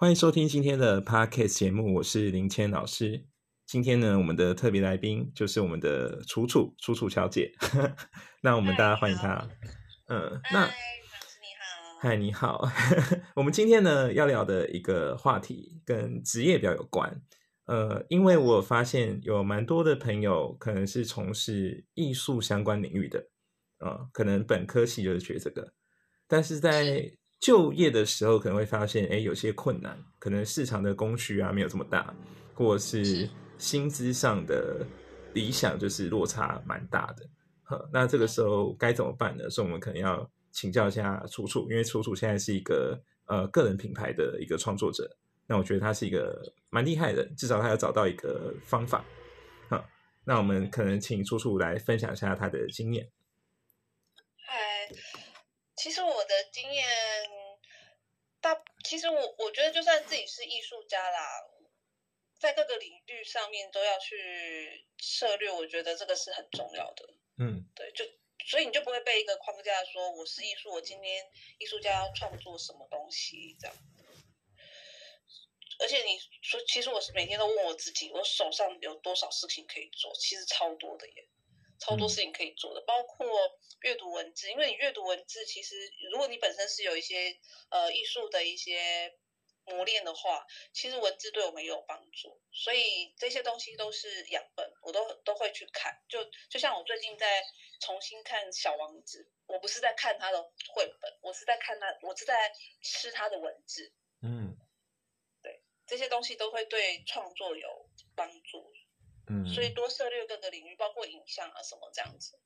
欢迎收听今天的 Podcast 节目，我是林谦老师。今天呢，我们的特别来宾就是我们的楚楚楚楚小姐，那我们大家欢迎她。嗯，那嗨，老师你好。嗨，你好。我们今天呢要聊的一个话题跟职业比较有关。呃，因为我发现有蛮多的朋友可能是从事艺术相关领域的，呃，可能本科系就是学这个，但是在就业的时候可能会发现，哎，有些困难，可能市场的供需啊没有这么大，或者是薪资上的理想就是落差蛮大的。呵，那这个时候该怎么办呢？所以我们可能要请教一下楚楚，因为楚楚现在是一个呃个人品牌的一个创作者，那我觉得他是一个蛮厉害的人，至少他要找到一个方法。好，那我们可能请楚楚来分享一下他的经验。嗨，其实我的经验大，其实我我觉得就算自己是艺术家啦，在各个领域上面都要去涉略，我觉得这个是很重要的。嗯对，就所以你就不会被一个框架说我是艺术，我今天艺术家要创作什么东西这样。而且你说，其实我是每天都问我自己，我手上有多少事情可以做？其实超多的耶，超多嗯事情可以做的，包括阅读文字。因为你阅读文字，其实如果你本身是有一些呃艺术的一些磨练的话，其实文字对我们也有帮助。所以这些东西都是养分，我都都会去看。就就像我最近在重新看《小王子》，我不是在看他的绘本，我是在看他，我是在吃他的文字。嗯对这些东西都会对创作有帮助，嗯，所以多涉猎各个领域，包括影像啊什么这样子。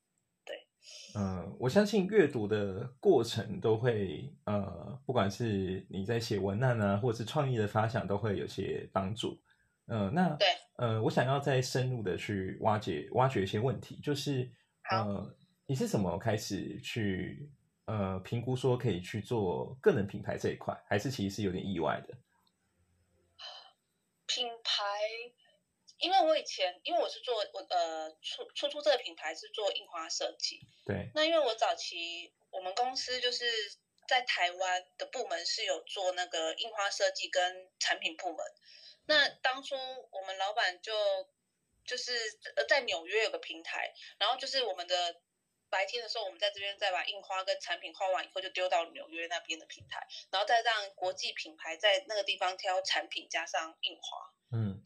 对嗯，我相信阅读的过程都会，呃，不管是你在写文案啊，或者是创意的发想，都会有些帮助。呃，那对，呃，我想要再深入的去挖掘挖掘一些问题，就是呃，你是怎么开始去呃评估说可以去做个人品牌这一块，还是其实是有点意外的？品牌，因为我以前因为我是做我呃出出出这个品牌是做印花设计，对，那因为我早期我们公司就是在台湾的部门是有做那个印花设计跟产品部门。那当初我们老板就就是呃在纽约有个平台，然后就是我们的白天的时候，我们在这边再把印花跟产品画完以后，就丢到纽约那边的平台，然后再让国际品牌在那个地方挑产品加上印花。嗯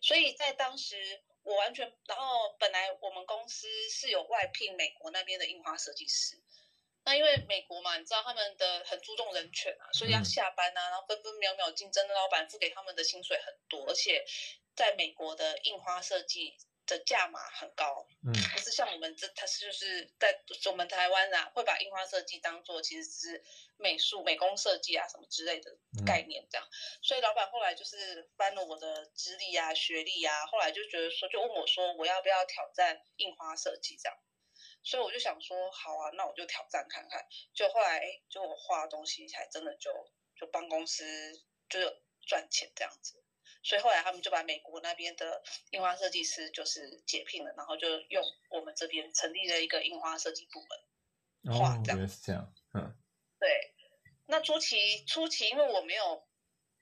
所以在当时我完全，然后本来我们公司是有外聘美国那边的印花设计师，那因为美国嘛，你知道他们的很注重人权啊，所以要嗯。下班啊，然后分分秒秒竞争的老板付给他们的薪水很多，而且在美国的印花设计的价码很高，嗯不是像我们这，它是就是在我们台湾啊，会把印花设计当做其实只是美术、美工设计啊什么之类的概念这样。所以老板后来就是翻了我的资历啊、学历啊，后来就觉得说，就问我说我要不要挑战印花设计这样。所以我就想说，好啊，那我就挑战看看。就后来，哎，就我画的东西才真的就就帮公司就是赚钱这样子。所以后来他们就把美国那边的印花设计师就是解聘了，然后就用我们这边成立了一个印花设计部门。画哦，这样原来是这样，嗯对，那初期初期因为我没有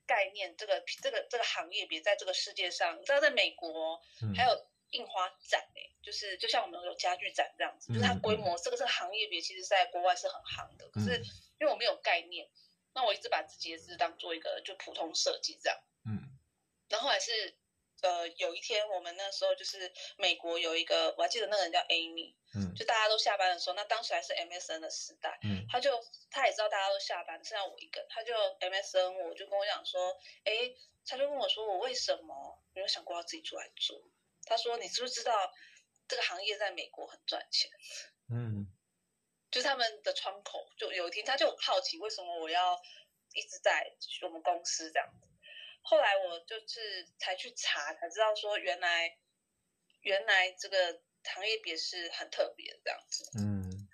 概念，这个这个这个行业别在这个世界上，你知道，在美国嗯，还有印花展诶、就是就像我们有家具展这样子，就是它嗯规模、这个这个行业别其实在国外是很行的，可是嗯因为我没有概念，那我一直把自己的字当做一个就普通设计这样。嗯然后还是呃，有一天我们那时候就是美国有一个，我还记得那个人叫 Amy，嗯就大家都下班的时候，那当时还是 MSN 的时代，嗯他就他也知道大家都下班，剩下我一个人，他就 MSN 我就跟我讲说，哎，他就问我说我为什么没有想过要自己出来做？他说你知不知道这个行业在美国很赚钱？嗯 就是他们的窗口，就有一天他就很好奇为什么我要一直在我们公司这样子。后来我就是才去查，才知道说原来原来这个行业别是很特别的这样子。嗯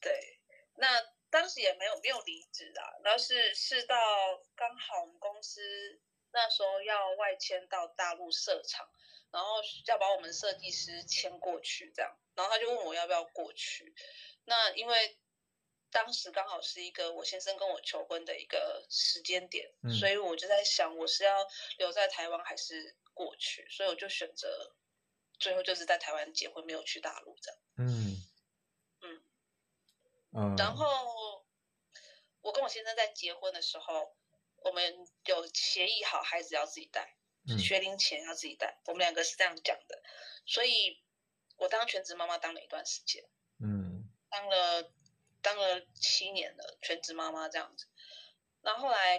对，那当时也没有没有离职啊，然后是是到刚好我们公司那时候要外迁到大陆设厂，然后要把我们设计师迁过去这样，然后他就问我要不要过去。那因为当时刚好是一个我先生跟我求婚的一个时间点，嗯所以我就在想，我是要留在台湾还是过去？所以我就选择最后就是在台湾结婚，没有去大陆这样。嗯嗯嗯，然后我跟我先生在结婚的时候，我们有协议好孩子要自己带，嗯学龄前要自己带，我们两个是这样讲的。所以我当全职妈妈当了一段时间。嗯当了当了七年了，全职妈妈这样子。然后后来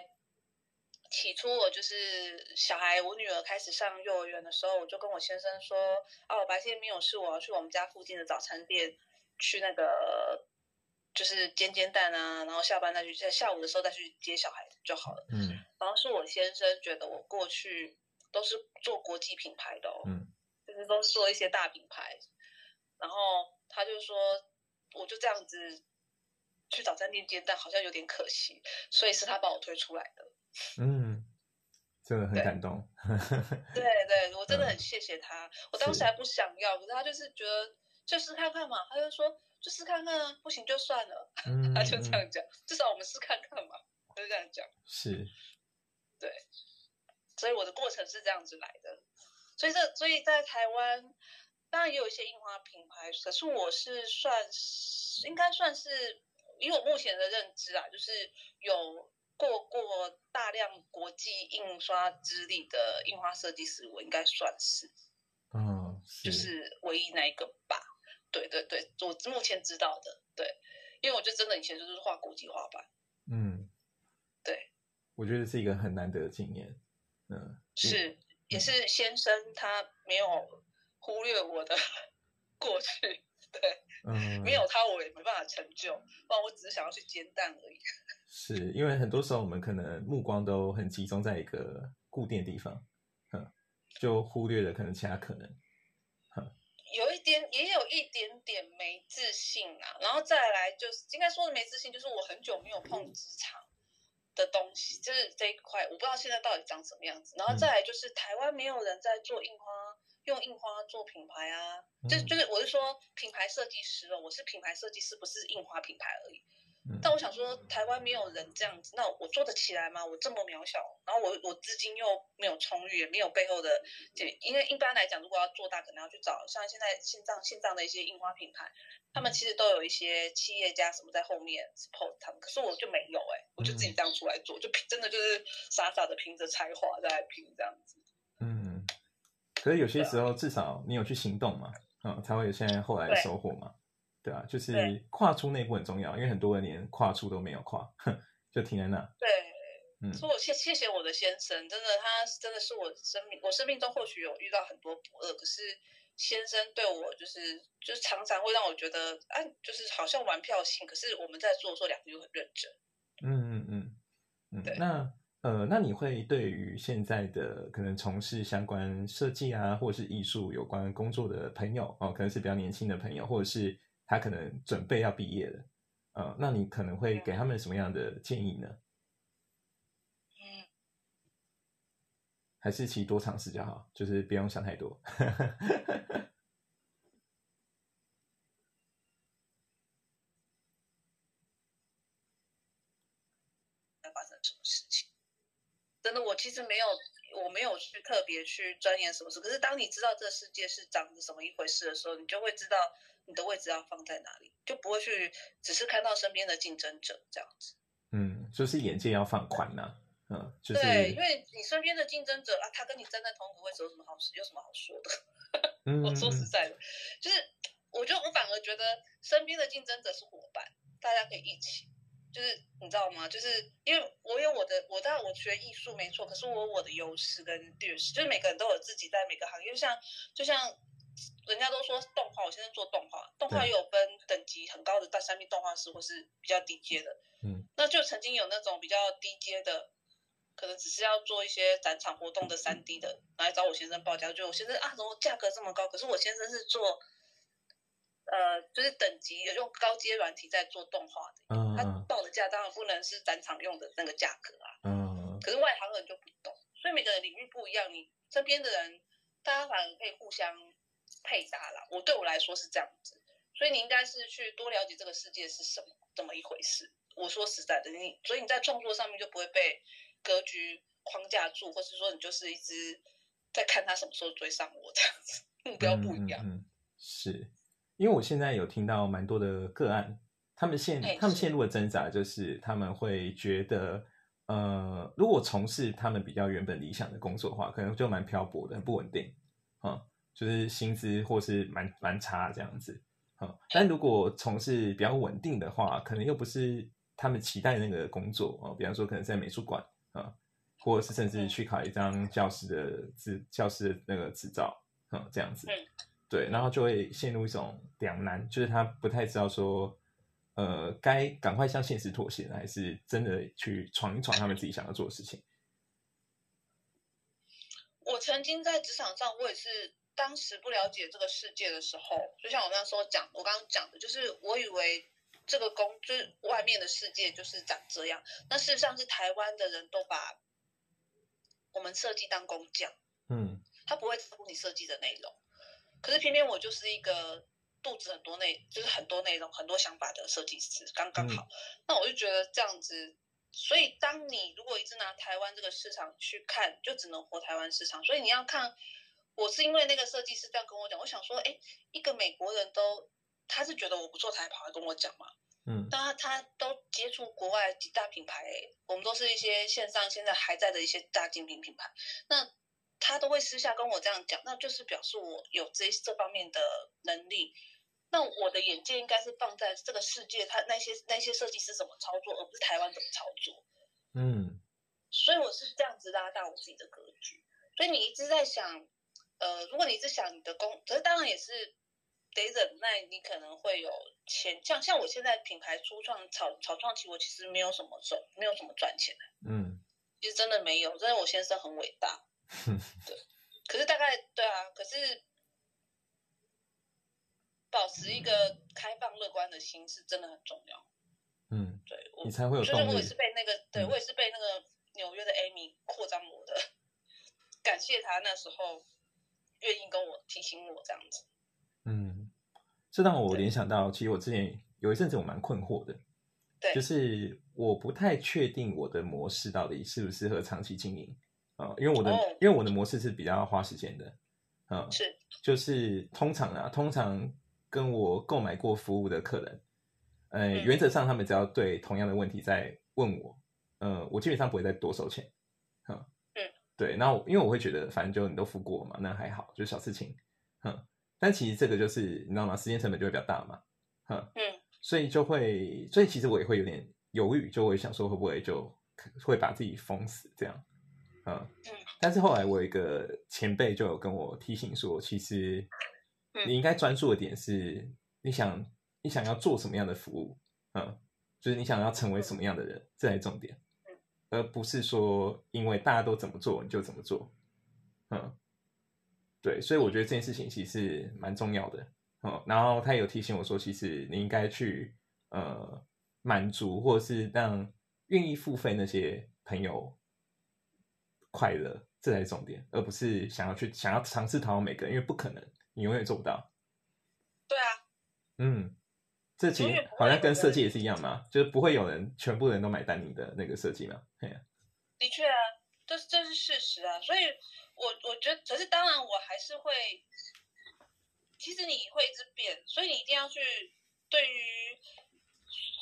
起初我就是小孩，我女儿开始上幼儿园的时候，我就跟我先生说，啊，我白天没有事，我要去我们家附近的早餐店去那个就是煎煎蛋啊，然后下班再去，在下午的时候再去接小孩就好了。嗯然后是我先生觉得我过去都是做国际品牌的哦，嗯就是都是做一些大品牌，然后他就说，我就这样子去早餐店煎蛋，好像有点可惜，所以是他帮我推出来的。嗯，真的很感动。对 对，我真的嗯很谢谢他。我当时是还不想要，可是他就是觉得就试看看嘛，他就说就试看看啊，不行就算了，嗯，他就这嗯样讲，至少我们试看看嘛，他就这样讲。是，对所以我的过程是这样子来的。所以这所以在台湾，当然也有一些印花品牌，可是我是算是应该算是以我目前的认知啊，就是有过过大量国际印刷资历的印花设计师，我应该算是嗯，就是唯一那一个吧。对对对，我目前知道的，对，因为我就真的以前就是画国际画板，嗯，对，我觉得是一个很难得的经验。嗯，是，也是先生他没有忽略我的 过去，对，嗯，没有他我也没办法成就，不然我只是想要去煎蛋而已。是因为很多时候我们可能目光都很集中在一个固定的地方，嗯，就忽略了可能其他可能。有一点，也有一点点没自信啊，然后再来就是应该说的没自信，就是我很久没有碰职场的东西，就是这一块，我不知道现在到底长什么样子。然后再来就是台湾没有人在做印花，用印花做品牌啊，就嗯就是我是说品牌设计师哦，我是品牌设计师，不是印花品牌而已。嗯但我想说，台湾没有人这样子，那我做得起来吗？我这么渺小，然后我我资金又没有充裕，也没有背后的，就因为一般来讲，如果要做大，可能要去找像现在线上线上的一些印花品牌，他们其实都有一些企业家什么在后面 support 他们，可是我就没有哎、我就自己这样出来做，就真的就是傻傻的凭着才华在拼这样子。嗯，可是有些时候至少你有去行动嘛，嗯，才会有现在后来的收获嘛，对啊、就是跨出那一步很重要，因为很多人连跨出都没有跨，哼，就停在那。对，嗯所以我谢谢谢我的先生，真的他真的是我生命我生命中或许有遇到很多不二，可是先生对我就是就是常常会让我觉得啊，就是好像玩票性，可是我们在做的时候两个又很认真。嗯嗯嗯嗯对，那呃，那你会对于现在的可能从事相关设计啊，或者是艺术有关工作的朋友哦，可能是比较年轻的朋友，或者是他可能准备要毕业了，呃，那你可能会给他们什么样的建议呢？嗯，还是其实多尝试就好，就是不用想太多。在发生什么事情？真的，我其实没有，我没有去特别去钻研什么事。可是当你知道这世界是长着什么一回事的时候，你就会知道你的位置要放在哪里，就不会去只是看到身边的竞争者这样子。嗯，就是眼界要放宽呐、嗯，就是对，因为你身边的竞争者啊，他跟你站在同一个位置有什么好有什么好说的？嗯，我说实嗯在的，就是我觉得我反而觉得身边的竞争者是伙伴，大家可以一起。就是你知道吗？就是因为我有我的，我当然我学艺术没错，可是我有我的优势跟劣势，就是每个人都有自己在每个行业，就像就像人家都说动画，我现在做动画，动画有分等级很高的大三 D 动画师，或是比较低阶的。嗯，那就曾经有那种比较低阶的，可能只是要做一些展场活动的三 D 的，来找我先生报价，就我先生啊，怎么价格这么高？可是我先生是做，呃，就是等级用高阶软体在做动画的，他报的价当然不能是展场用的那个价格啊。嗯可是外行人就不懂，所以每个人领域不一样，你身边的人，大家反而可以互相配搭啦。我对我来说是这样子，所以你应该是去多了解这个世界是什么这么一回事。我说实在的，你所以你在创作上面就不会被格局框架住，或是说你就是一直在看他什么时候追上我这样子，目标不一样。嗯嗯嗯是因为我现在有听到蛮多的个案，他们陷他们陷入的挣扎就是他们会觉得，呃，如果从事他们比较原本理想的工作的话，可能就蛮漂泊的，很不稳定，啊、就是薪资或是蛮蛮差这样子，啊、但如果从事比较稳定的话，可能又不是他们期待的那个工作啊、比方说可能在美术馆啊、或者是甚至去考一张教师的执教师的那个执照，啊、这样子。嗯对，然后就会陷入一种两难，就是他不太知道说，呃，该赶快向现实妥协呢，还是真的去闯一闯他们自己想要做的事情。我曾经在职场上，我也是当时不了解这个世界的时候，就像我那时候讲，我刚刚讲的，就是我以为这个工就是外面的世界就是长这样，那事实上是台湾的人都把我们设计当工匠，嗯他不会在乎你设计的内容。可是偏偏我就是一个肚子很多内，就是很多内容、很多想法的设计师，刚刚好。那我就觉得这样子，所以当你如果一直拿台湾这个市场去看，就只能活台湾市场。所以你要看，我是因为那个设计师这样跟我讲，我想说，哎，一个美国人都他是觉得我不做才跑来跟我讲嘛。嗯那他他都接触国外几大品牌、欸，我们都是一些线上现在还在的一些大精品品牌，那他都会私下跟我这样讲，那就是表示我有这这方面的能力。那我的眼界应该是放在这个世界，他那些那些设计师怎么操作，而不是台湾怎么操作。嗯所以我是这样子拉大我自己的格局。所以你一直在想，呃，如果你一直想你的工，可是当然也是得忍耐，你可能会有钱。像像我现在品牌初创草草创期，我其实没有什么赚，没有什么赚钱的，嗯其实真的没有。真的，我先生很伟大，对。可是大概对啊，可是保持一个开放乐观的心是真的很重要。嗯，对我你才会有就是我也是。被那个，对、嗯我也是被那个纽约的 Amy 扩张我的，感谢他那时候愿意跟我提醒我这样子。嗯，这让我联想到，其实我之前有一阵子我蛮困惑的，对，就是我不太确定我的模式到底适不适合长期经营啊、因为我的、哦。因为我的模式是比较花时间的，啊、是。就是通常啊，通常跟我购买过服务的客人，呃，嗯。原则上他们只要对同样的问题在问我，呃，我基本上不会再多收钱，嗯嗯，对，那我因为我会觉得反正就你都付过嘛，那还好，就是小事情，嗯，但其实这个就是你知道吗？时间成本就会比较大嘛，嗯，嗯。所以就会，所以其实我也会有点犹豫，就会想说会不会就会把自己封死这样，嗯。嗯，但是后来我有一个前辈就有跟我提醒说，其实嗯。你应该专注的点是，你想你想要做什么样的服务，嗯，就是你想要成为什么样的人，这才是重点，而不是说因为大家都怎么做你就怎么做，嗯，对，所以我觉得这件事情其实蛮重要的，嗯，然后他有提醒我说，其实你应该去呃满足或者是让愿意付费那些朋友快乐，这才是重点，而不是想要去想要尝试讨好每个人，因为不可能，你永远做不到。对啊，嗯，这其实好像跟设计也是一样嘛，就是不会有人全部人都买单你的那个设计嘛。的确啊，这是这是事实啊。所以我我觉得，可是当然我还是会，其实你会一直变，所以你一定要去对于。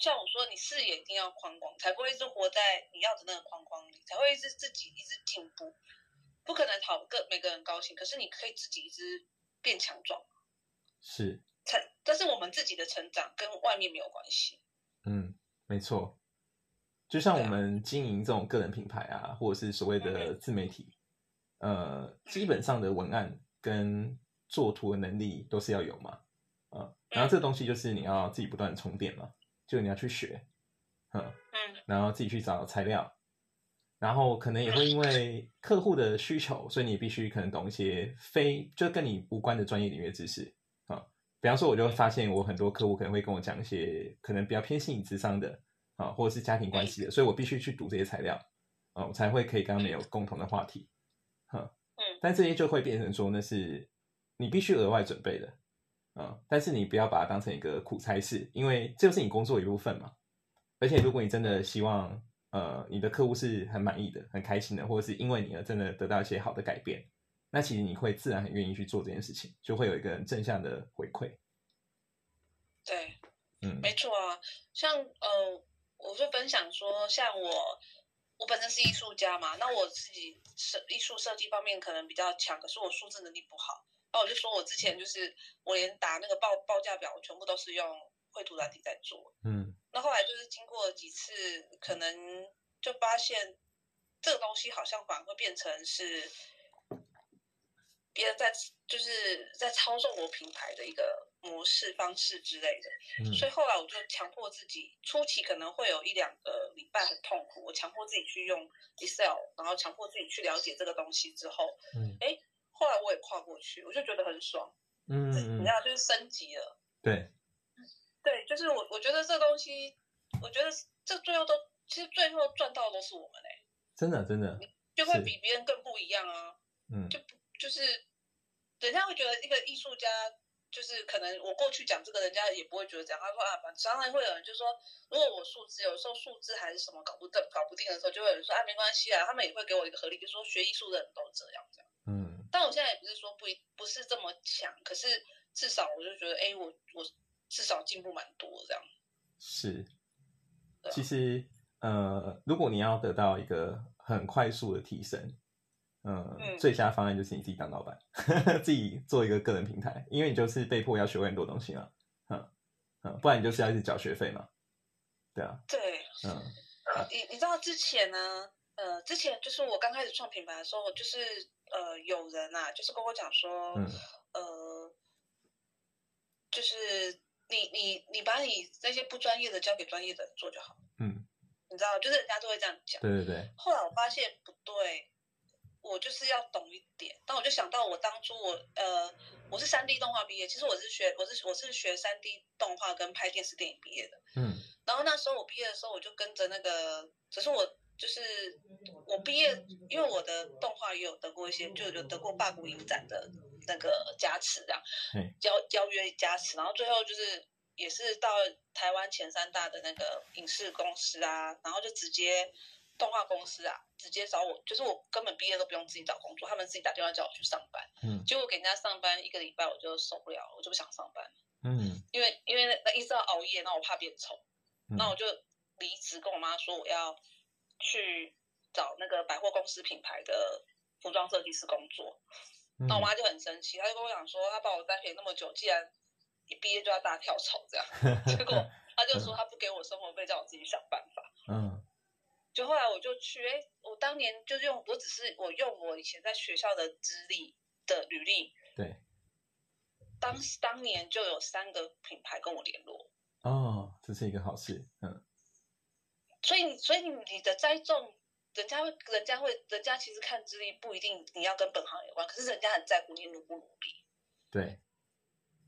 像我说，你视野一定要宽广，才不会一直活在你要的那个框框里，才会一直自己一直进步。不可能讨个每个人高兴，可是你可以自己一直变强壮。是，成，但是我们自己的成长，跟外面没有关系。嗯，没错。就像我们经营这种个人品牌啊，或者是所谓的自媒体，呃，基本上的文案跟做图的能力都是要有嘛，啊、然后这个东西就是你要自己不断充电嘛，就你要去学，嗯，嗯然后自己去找材料，然后可能也会因为客户的需求，所以你必须可能懂一些非就跟你无关的专业领域知识啊。比方说，我就会发现我很多客户可能会跟我讲一些可能比较偏心理智商的啊，或者是家庭关系的，所以我必须去读这些材料啊，我才会可以跟他们有共同的话题。哈，嗯但这些就会变成说那是你必须额外准备的嗯，但是你不要把它当成一个苦差事，因为这就是你工作一部分嘛。而且如果你真的希望，呃，你的客户是很满意的、很开心的，或者是因为你而真的得到一些好的改变，那其实你会自然很愿意去做这件事情，就会有一个正向的回馈。对，嗯，没错啊，像呃，我就分享说，像我，我本身是艺术家嘛，那我自己设艺术设计方面可能比较强，可是我数字能力不好。那我就说我之前就是我连打那个报报价表，我全部都是用绘图软体在做。嗯，那后来就是经过几次，可能就发现这个东西好像反而会变成是别人在就是在操纵我品牌的一个模式方式之类的。嗯所以后来我就强迫自己，初期可能会有一两个礼拜很痛苦，我强迫自己去用 Excel，然后强迫自己去了解这个东西之后，嗯哎，后来我也跨过去，我就觉得很爽，嗯嗯你知道，就是升级了。对，对，就是我我觉得这东西，我觉得这最后都其实最后赚到的都是我们嘞、真的真的，就会比别人更不一样啊。嗯就不就是人家会觉得一个艺术家，就是可能我过去讲这个，人家也不会觉得这样。他说啊，反常常会有人就说，如果我数字有时候数字还是什么搞不定搞不定的时候，就会有人说啊，没关系啊，他们也会给我一个合理，就说学艺术的人都这样这样。嗯但我现在也不是说不不是这么强，可是至少我就觉得，哎，我我至少进步蛮多这样。是。啊其实呃，如果你要得到一个很快速的提升，嗯，嗯最佳方案就是你自己当老板，自己做一个个人平台，因为你就是被迫要学会很多东西嘛，嗯嗯，不然你就是要一直缴学费嘛，对啊，对，嗯你你知道之前呢，呃，之前就是我刚开始创品牌的时候，就是呃，有人啊，就是跟我讲说，嗯呃，就是你你你把你那些不专业的交给专业的人做就好，嗯，你知道，就是人家都会这样讲。对对对，后来我发现不对，我就是要懂一点。但我就想到我当初我呃，我是三 D 动画毕业，其实我是学我是我是学三 D 动画跟拍电视电影毕业的。嗯然后那时候我毕业的时候，我就跟着那个，只是我就是我毕业，因为我的动画也有得过一些，就有得过霸谷影展的那个加持，这样邀邀约加持，然后最后就是也是到台湾前三大的那个影视公司啊，然后就直接动画公司啊，直接找我，就是我根本毕业都不用自己找工作，他们自己打电话叫我去上班，嗯。结果给人家上班一个礼拜我就受不了了，我就不想上班，嗯。因为因为那那一直要熬夜，那我怕变丑。嗯。那我就离职，跟我妈说我要去找那个百货公司品牌的服装设计师工作。嗯那我妈就很生气，她就跟我讲说，她把我栽培那么久，既然一毕业就要大跳槽这样，结果她就说她不给我生活费，叫我自己想办法。嗯就后来我就去，哎，我当年就用，我只是我用我以前在学校的资历的履历，对，当当年就有三个品牌跟我联络。哦，这是一个好事，嗯所以你，所以你你的栽种，人家会，人家会，人家其实看资历不一定你要跟本行有关，可是人家很在乎你努不努力。对，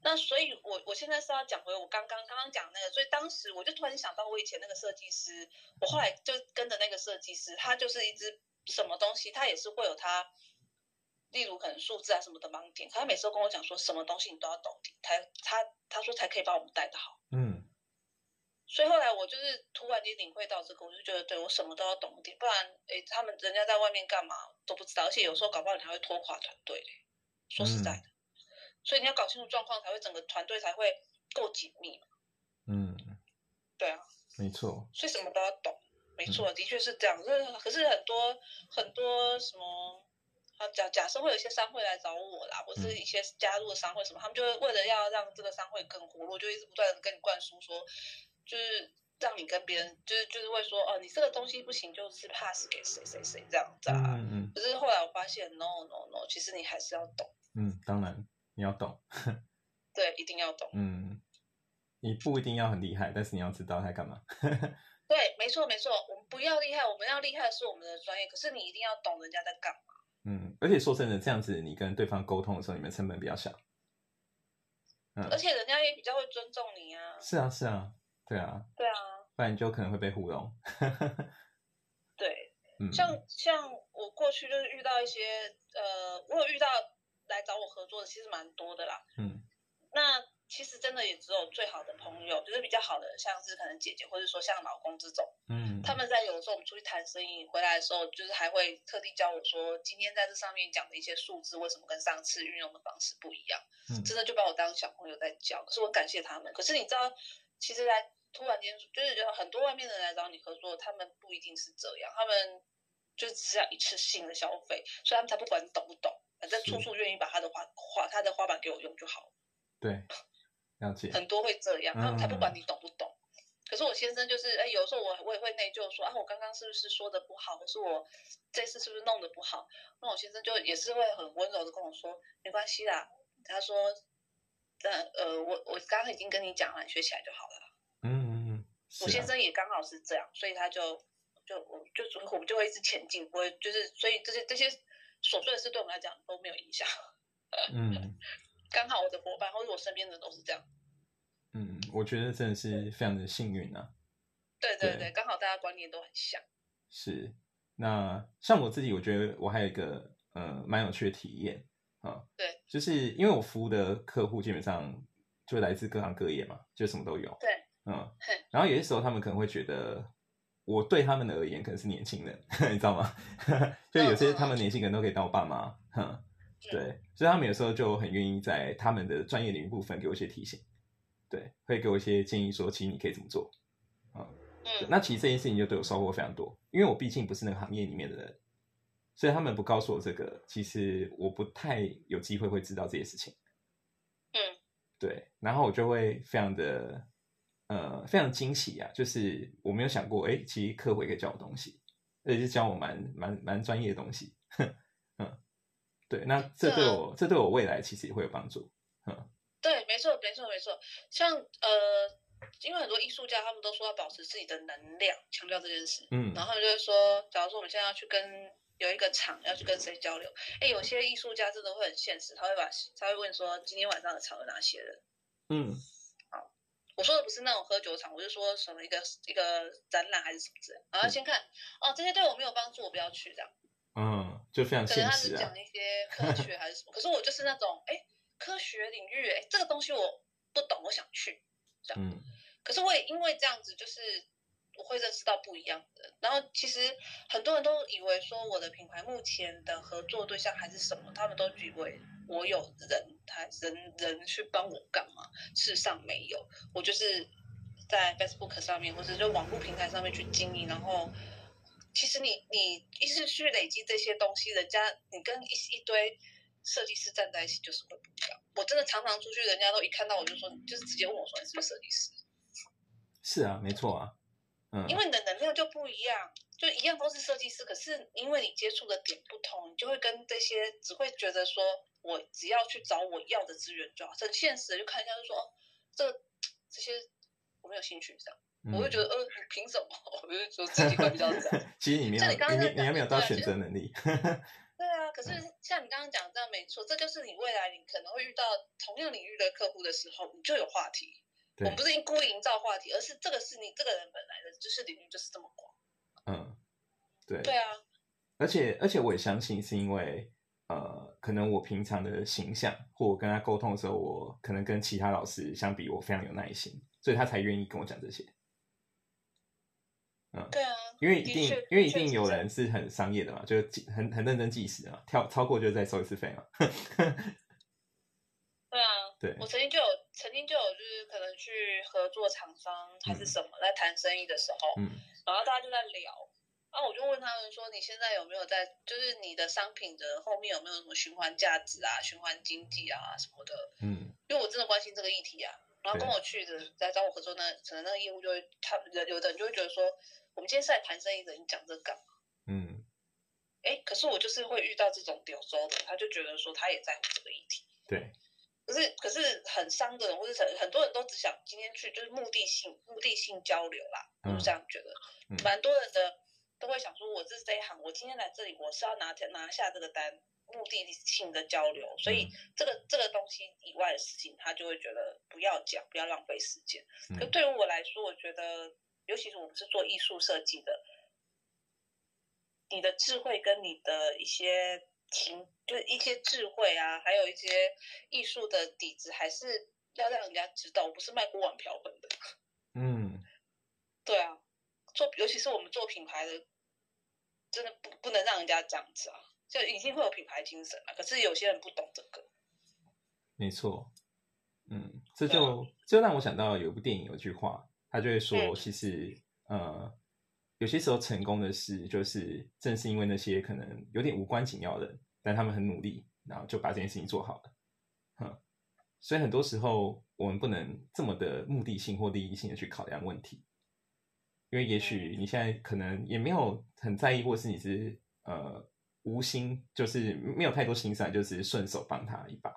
那所以我，我现在是要讲回我刚刚刚刚讲那个，所以当时我就突然想到，我以前那个设计师，我后来就跟着那个设计师，他就是一只什么东西，他也是会有他，例如可能数字啊什么的盲点，他每次都跟我讲说，什么东西你都要懂，才他他说才可以把我们带的好。嗯所以后来我就是突然间领会到这个，我就觉得对我什么都要懂一点，不然诶，他们人家在外面干嘛都不知道，而且有时候搞不好你还会拖垮团队嘞。说实在的，所以你要搞清楚状况，才会整个团队才会够紧密嘛。嗯，对啊，没错，所以什么都要懂，没错，的确是这样。可是可是很多很多什么。啊，假假设会有一些商会来找我啦，或是一些加入的商会什么，他们就会为了要让这个商会更活络，就一直不断的跟你灌输说，就是让你跟别人，就是就是会说，哦，你这个东西不行，就是 pass 给谁谁谁这样子啊。嗯嗯可是后来我发现，no no no，其实你还是要懂，嗯，当然你要懂，对，一定要懂。嗯，你不一定要很厉害，但是你要知道他在干嘛，对，没错没错，我们不要厉害，我们要厉害的是我们的专业，可是你一定要懂人家在干嘛。嗯，而且说真的，这样子你跟对方沟通的时候，你们成本比较小，嗯而，且人家也比较会尊重你啊。是啊是啊，对啊，对啊，不然你就可能会被糊弄，对，嗯，像像我过去就是遇到一些呃，我有遇到来找我合作的，其实蛮多的啦。嗯那其实真的也只有最好的朋友，就是比较好的，像是可能姐姐，或者说像老公这种，嗯，他们在有的时候我们出去谈生意回来的时候，就是还会特地教我说，今天在这上面讲的一些数字，为什么跟上次运用的方式不一样？嗯真的就把我当小朋友在教。可是我感谢他们。可是你知道，其实来突然间就是有很多外面的人来找你合作，他们不一定是这样，他们就只是要一次性的消费，所以他们才不管你懂不懂，反正处处愿意把他的花花他的花板给我用就好了。对，了解，很多会这样，他们才不管嗯你懂不懂。可是我先生就是，哎，有时候我我也会内疚说啊，我刚刚是不是说的不好，可是我这次是不是弄得不好？那我先生就也是会很温柔的跟我说，没关系啦。他说，但呃，我我刚刚已经跟你讲了，你学起来就好了。我啊先生也刚好是这样，所以他就就我就我们就会一直前进，不会就是所以这些这些琐碎的事对我们来讲都没有影响。嗯 刚好我的伙伴或者我身边的人都是这样。嗯，我觉得真的是非常的幸运啊。对对对对，刚好大家观念都很像。是，那像我自己，我觉得我还有一个呃蛮有趣的体验啊，对，就是因为我服务的客户基本上就来自各行各业嘛，就什么都有，对，嗯，然后有些时候他们可能会觉得我对他们的而言可能是年轻人，你知道吗？就有些他们年轻人都可以当我爸妈，哼，对，所以他们有时候就很愿意在他们的专业领域部分给我一些提醒，对，会给我一些建议说，其实你可以怎么做。对嗯，那其实这件事情就对我收获非常多，因为我毕竟不是那个行业里面的人，所以他们不告诉我这个，其实我不太有机会会知道这些事情。嗯，对，然后我就会非常的呃非常惊喜啊，就是我没有想过，哎，其实客户也可以教我东西，而且是教我蛮蛮蛮专业的东西。嗯，对，那这对我这对我未来其实也会有帮助。对，没错，没错，没错。像呃，因为很多艺术家他们都说要保持自己的能量，强调这件事。嗯然后他们就会说，假如说我们现在要去跟有一个场要去跟谁交流，哎，有些艺术家真的会很现实，他会把他会问说今天晚上的场有哪些人。嗯我说的不是那种喝酒场，我是说什么一个一个展览还是什么之类的。然后先看哦，这些对我没有帮助，我不要去这样。嗯，就非常可能他是讲。一些科学还是什么，可是我就是那种哎，科学领域哎，这个东西我不懂，我想去。嗯可是我也因为这样子，就是我会认识到不一样的人。然后其实很多人都以为说我的品牌目前的合作对象还是什么，他们都以为我有人他人人去帮我干嘛？事实上没有，我就是在 Facebook 上面或者就网络平台上面去经营，然后。其实你你一直去累积这些东西，人家你跟一一堆设计师站在一起就是会不一样。我真的常常出去，人家都一看到我就说，就是直接问我说你是不是设计师？是啊，没错啊。嗯，因为你的能量就不一样，就一样都是设计师，可是因为你接触的点不同，你就会跟这些只会觉得说我只要去找我要的资源就好，很现实的就看一下就说哦这这些我没有兴趣这样，嗯我就觉得呃你凭什么？我就说自己会比较这样。其实你没有，像你刚刚你还没有到选择能力。对啊，可是像你刚刚讲的这样没错，这就是你未来你可能会遇到同样领域的客户的时候，你就有话题。我们不是故意营造话题，而是这个是你这个人本来的知识领域就是这么广。嗯，对。对啊，而且而且我也相信是因为呃，可能我平常的形象或我跟他沟通的时候，我可能跟其他老师相比，我非常有耐心，所以他才愿意跟我讲这些。嗯，对啊，因为一定因为一定有人是很商业的嘛，就计很很认真计时嘛，跳超过就再收一次费嘛。对啊，对，我曾经就有曾经就有就是可能去合作厂商还是什么、在谈生意的时候，嗯然后大家就在聊，然后我就问他们说，你现在有没有在就是你的商品的后面有没有什么循环价值啊、循环经济啊什么的？嗯因为我真的关心这个议题啊。然后跟我去的来找我合作那可能那个业务就会，他有有的人就会觉得说，我们今天是在谈生意的，你讲这干嘛？嗯，哎，可是我就是会遇到这种屌州的，他就觉得说他也在乎这个议题。对，可是可是很伤的人，或者很很多人都只想今天去就是目的性目的性交流啦，我是这样觉得。嗯蛮多人的都会想说，我这是这一行，我今天来这里，我是要拿拿下这个单，目的性的交流，所以嗯。这个这个东西以外的事情，他就会觉得不要讲，不要浪费时间。可嗯。对于我来说，我觉得，尤其是我们是做艺术设计的，你的智慧跟你的一些情，就是一些智慧啊，还有一些艺术的底子，还是要让人家知道，我不是卖锅碗瓢盆的。嗯，对啊，做尤其是我们做品牌的，真的不不能让人家这样子啊，就已经会有品牌精神了。可是有些人不懂这个。没错。嗯，这就就让我想到有一部电影有句话，他就会说，其实呃，有些时候成功的事，就是正是因为那些可能有点无关紧要的人，但他们很努力，然后就把这件事情做好了。哼，所以很多时候我们不能这么的目的性或利益性的去考量问题，因为也许你现在可能也没有很在意，或是你是呃无心，就是没有太多心思，就是顺手帮他一把。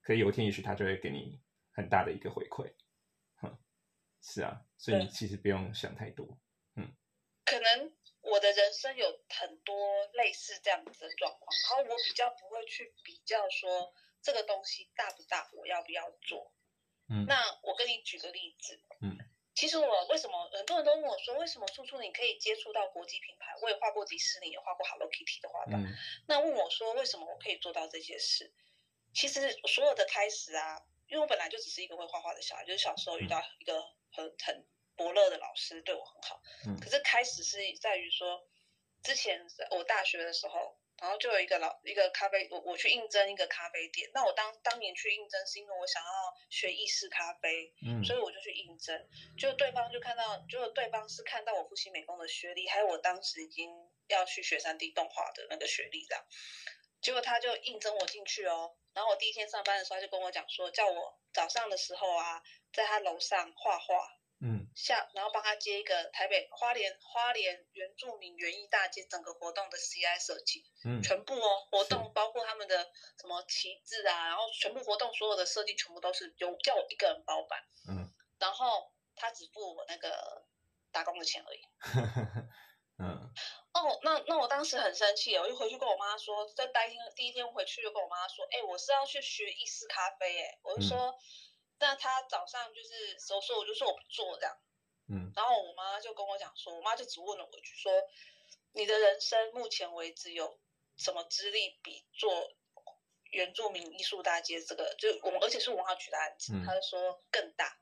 可以有一天，也许他就会给你很大的一个回馈，哼，是啊，所以你其实不用想太多，嗯。可能我的人生有很多类似这样子的状况，然后我比较不会去比较说这个东西大不大，我要不要做，嗯。那我跟你举个例子，嗯，其实我为什么很多人都问我说，为什么处处你可以接触到国际品牌？我也画过迪士尼，也画过 Hello Kitty 的画板，那问我说，为什么我可以做到这些事？其实所有的开始啊，因为我本来就只是一个会画画的小孩，就是小时候遇到一个很很伯乐的老师，对我很好。嗯。可是开始是在于说，之前我大学的时候，然后就有一个老一个咖啡，我我去应征一个咖啡店。那我当当年去应征是因为我想要学意式咖啡，嗯，所以我就去应征。就对方就看到，就对方是看到我复习美工的学历，还有我当时已经要去学三 D 动画的那个学历这样。结果他就应征我进去哦。然后我第一天上班的时候，他就跟我讲说，叫我早上的时候啊，在他楼上画画，嗯，下然后帮他接一个台北花莲花莲原住民园艺大街整个活动的 CI 设计，嗯，全部哦，活动包括他们的什么旗帜啊，然后全部活动所有的设计全部都是由叫我一个人包办，嗯，然后他只付我那个打工的钱而已，嗯。哦，那那我当时很生气，我就回去跟我妈说，在第一天第一天回去就跟我妈说，哎，我是要去学意式咖啡，哎，我就说，那他早上就是说说，我就说我不做这样，嗯，然后我妈就跟我讲说，我妈就只问了我一句说，你的人生目前为止有什么资历比做原住民艺术大街这个，就我们而且是文化局的案子，她就说更大，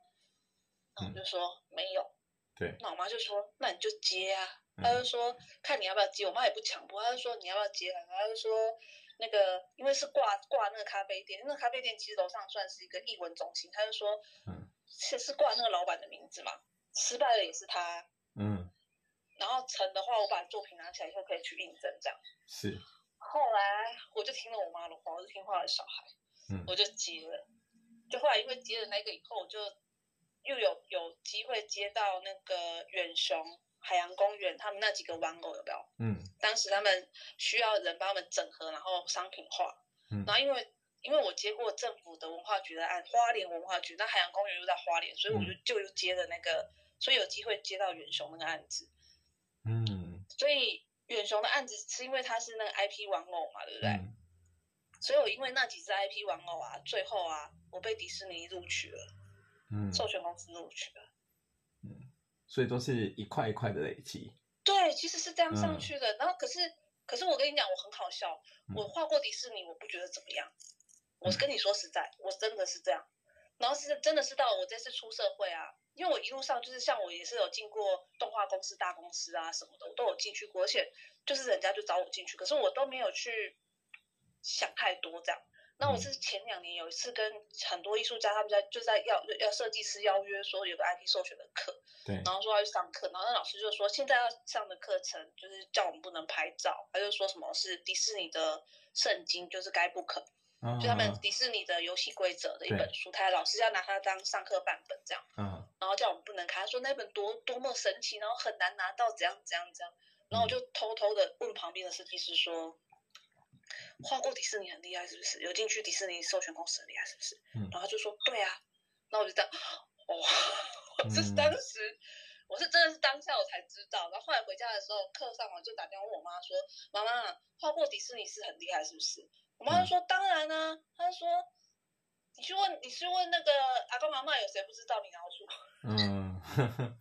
那我就说没有，对，那我妈就说，那你就接啊。她就说看你要不要接，我妈也不强迫，她就说你要不要接，啊，她就说那个因为是挂挂那个咖啡店，那个咖啡店其实楼上算是一个艺文中心，他就说嗯，是是挂那个老板的名字嘛，失败了也是他，嗯，然后成的话，我把作品拿起来以后可以去印证这样，是，后来我就听了我妈的话，我是听话的小孩，嗯，我就接了，就后来因为接了那个以后，我就又有有机会接到那个远雄。海洋公园，他们那几个玩偶有没有？嗯，当时他们需要人帮他们整合，然后商品化。嗯，然后因为因为我接过政府的文化局的案，花莲文化局，那海洋公园又在花莲，所以我就就又接了那个，所以有机会接到远雄那个案子。嗯，所以远雄的案子是因为他是那个 IP 玩偶嘛，对不对？嗯。所以我因为那几只 IP 玩偶啊，最后啊，我被迪士尼录取了，嗯，授权公司录取了。所以都是一块一块的累积。对，其实是这样上去的。然后可是，可是我跟你讲，我很好笑。我画过迪士尼，我不觉得怎么样。我是跟你说实在，我真的是这样。然后是真的是到我这次出社会啊，因为我一路上就是像我也是有进过动画公司、大公司啊什么的，我都有进去过，而且就是人家就找我进去，可是我都没有去想太多这样。那我是前两年有一次跟很多艺术家，他们在就在要要设计师邀约说有个 IP 授权的课，对，然后说要去上课，然后那老师就说现在要上的课程就是叫我们不能拍照，他就说什么是迪士尼的圣经，就是该不可，就他们迪士尼的游戏规则的一本书，他老师要拿它当上课范本这样，嗯，然后叫我们不能看，他说那本多多么神奇，然后很难拿到，怎样怎样怎样，然后我就偷偷的问旁边的设计师说。画过迪士尼很厉害是不是？有进去迪士尼授权公司很厉害是不是？嗯，然后他就说对啊，那我就这样，哦，我是当时我是真的是当下我才知道，然后后来回家的时候课上我就打电话问我妈说，妈妈画过迪士尼是很厉害是不是？我妈就说当然啊，她就说你去问你去问那个阿公阿妈有谁不知道米老鼠？嗯，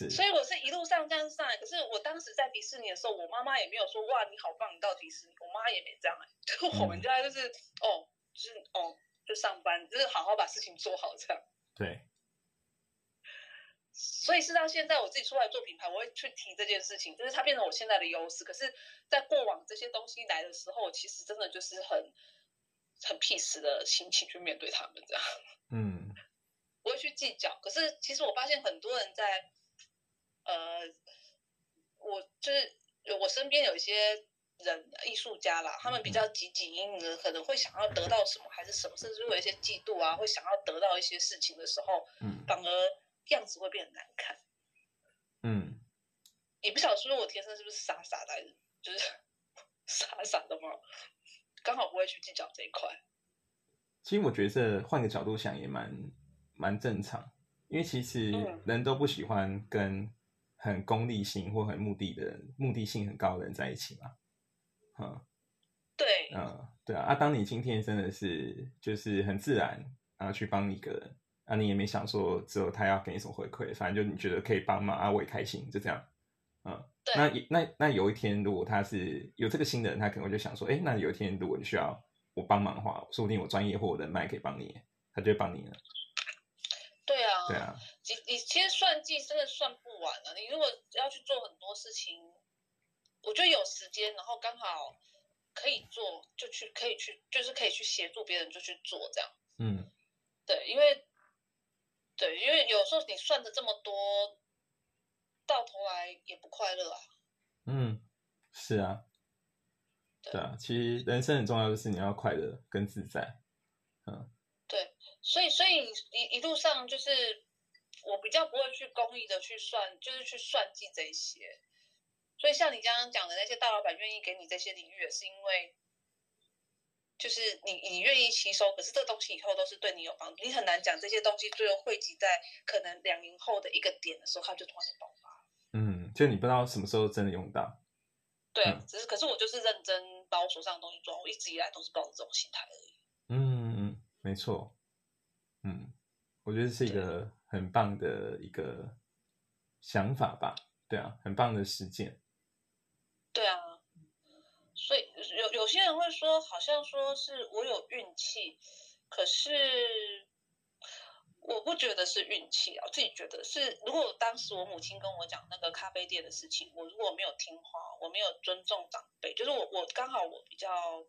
嗯。所以我是一路上这样上来，可是我当时在迪士尼的时候，我妈妈也没有说哇你好棒，你到迪士尼，我妈也没这样哎，就我们家就是哦，就是哦，就上班，就是好好把事情做好这样。对，所以是到现在我自己出来做品牌，我会去提这件事情，就是它变成我现在的优势。可是，在过往这些东西来的时候，其实真的就是很很 peace 的心情去面对他们这样。嗯，不会去计较。可是其实我发现很多人在，呃，我就是我身边有一些人，艺术家啦，他们比较汲汲营营的，可能会想要得到什么还是什么，甚至会有一些嫉妒啊，会想要得到一些事情的时候，嗯反而样子会变得难看。嗯，也不晓得是不是我天生是不是傻傻的，就是 傻傻的嘛？刚好不会去计较这一块。其实我觉得这换个角度想也蛮蛮正常，因为其实嗯人都不喜欢跟很功利性或很目的的人、目的性很高的人在一起嘛。嗯对，嗯，对啊。啊，当你今天真的是就是很自然，然后去帮一个人，啊，你也没想说只有他要给你什么回馈，反正就你觉得可以帮忙啊，我也开心，就这样。嗯，对那那那有一天，如果他是有这个新的人，他可能就想说，哎，那有一天如果你需要我帮忙的话，说不定我专业或我人脉可以帮你，他就会帮你了。对啊，你你其实算计真的算不完了。你如果要去做很多事情，我觉得有时间，然后刚好可以做，就去可以去，就是可以去协助别人，就去做这样。嗯对，因为对，因为有时候你算的这么多，到头来也不快乐啊。嗯，是啊，对对啊，其实人生很重要的是你要快乐跟自在。对，所以所以一一路上就是我比较不会去公益的去算，就是去算计这些。所以像你刚刚讲的那些大老板愿意给你这些领域，也是因为就是你你愿意吸收，可是这东西以后都是对你有帮助，你很难讲这些东西最后汇集在可能两年后的一个点的时候，它就突然爆发。嗯，就你不知道什么时候真的用到。对，嗯只是可是我就是认真把我手上的东西做好，我一直以来都是抱着这种心态而已。嗯嗯，没错。嗯，我觉得是一个很棒的一个想法吧。对啊，很棒的实践。对啊，所以有有些人会说，好像说是我有运气，可是我不觉得是运气啊，我自己觉得是，如果当时我母亲跟我讲那个咖啡店的事情，我如果没有听话，我没有尊重长辈，就是我我刚好我比较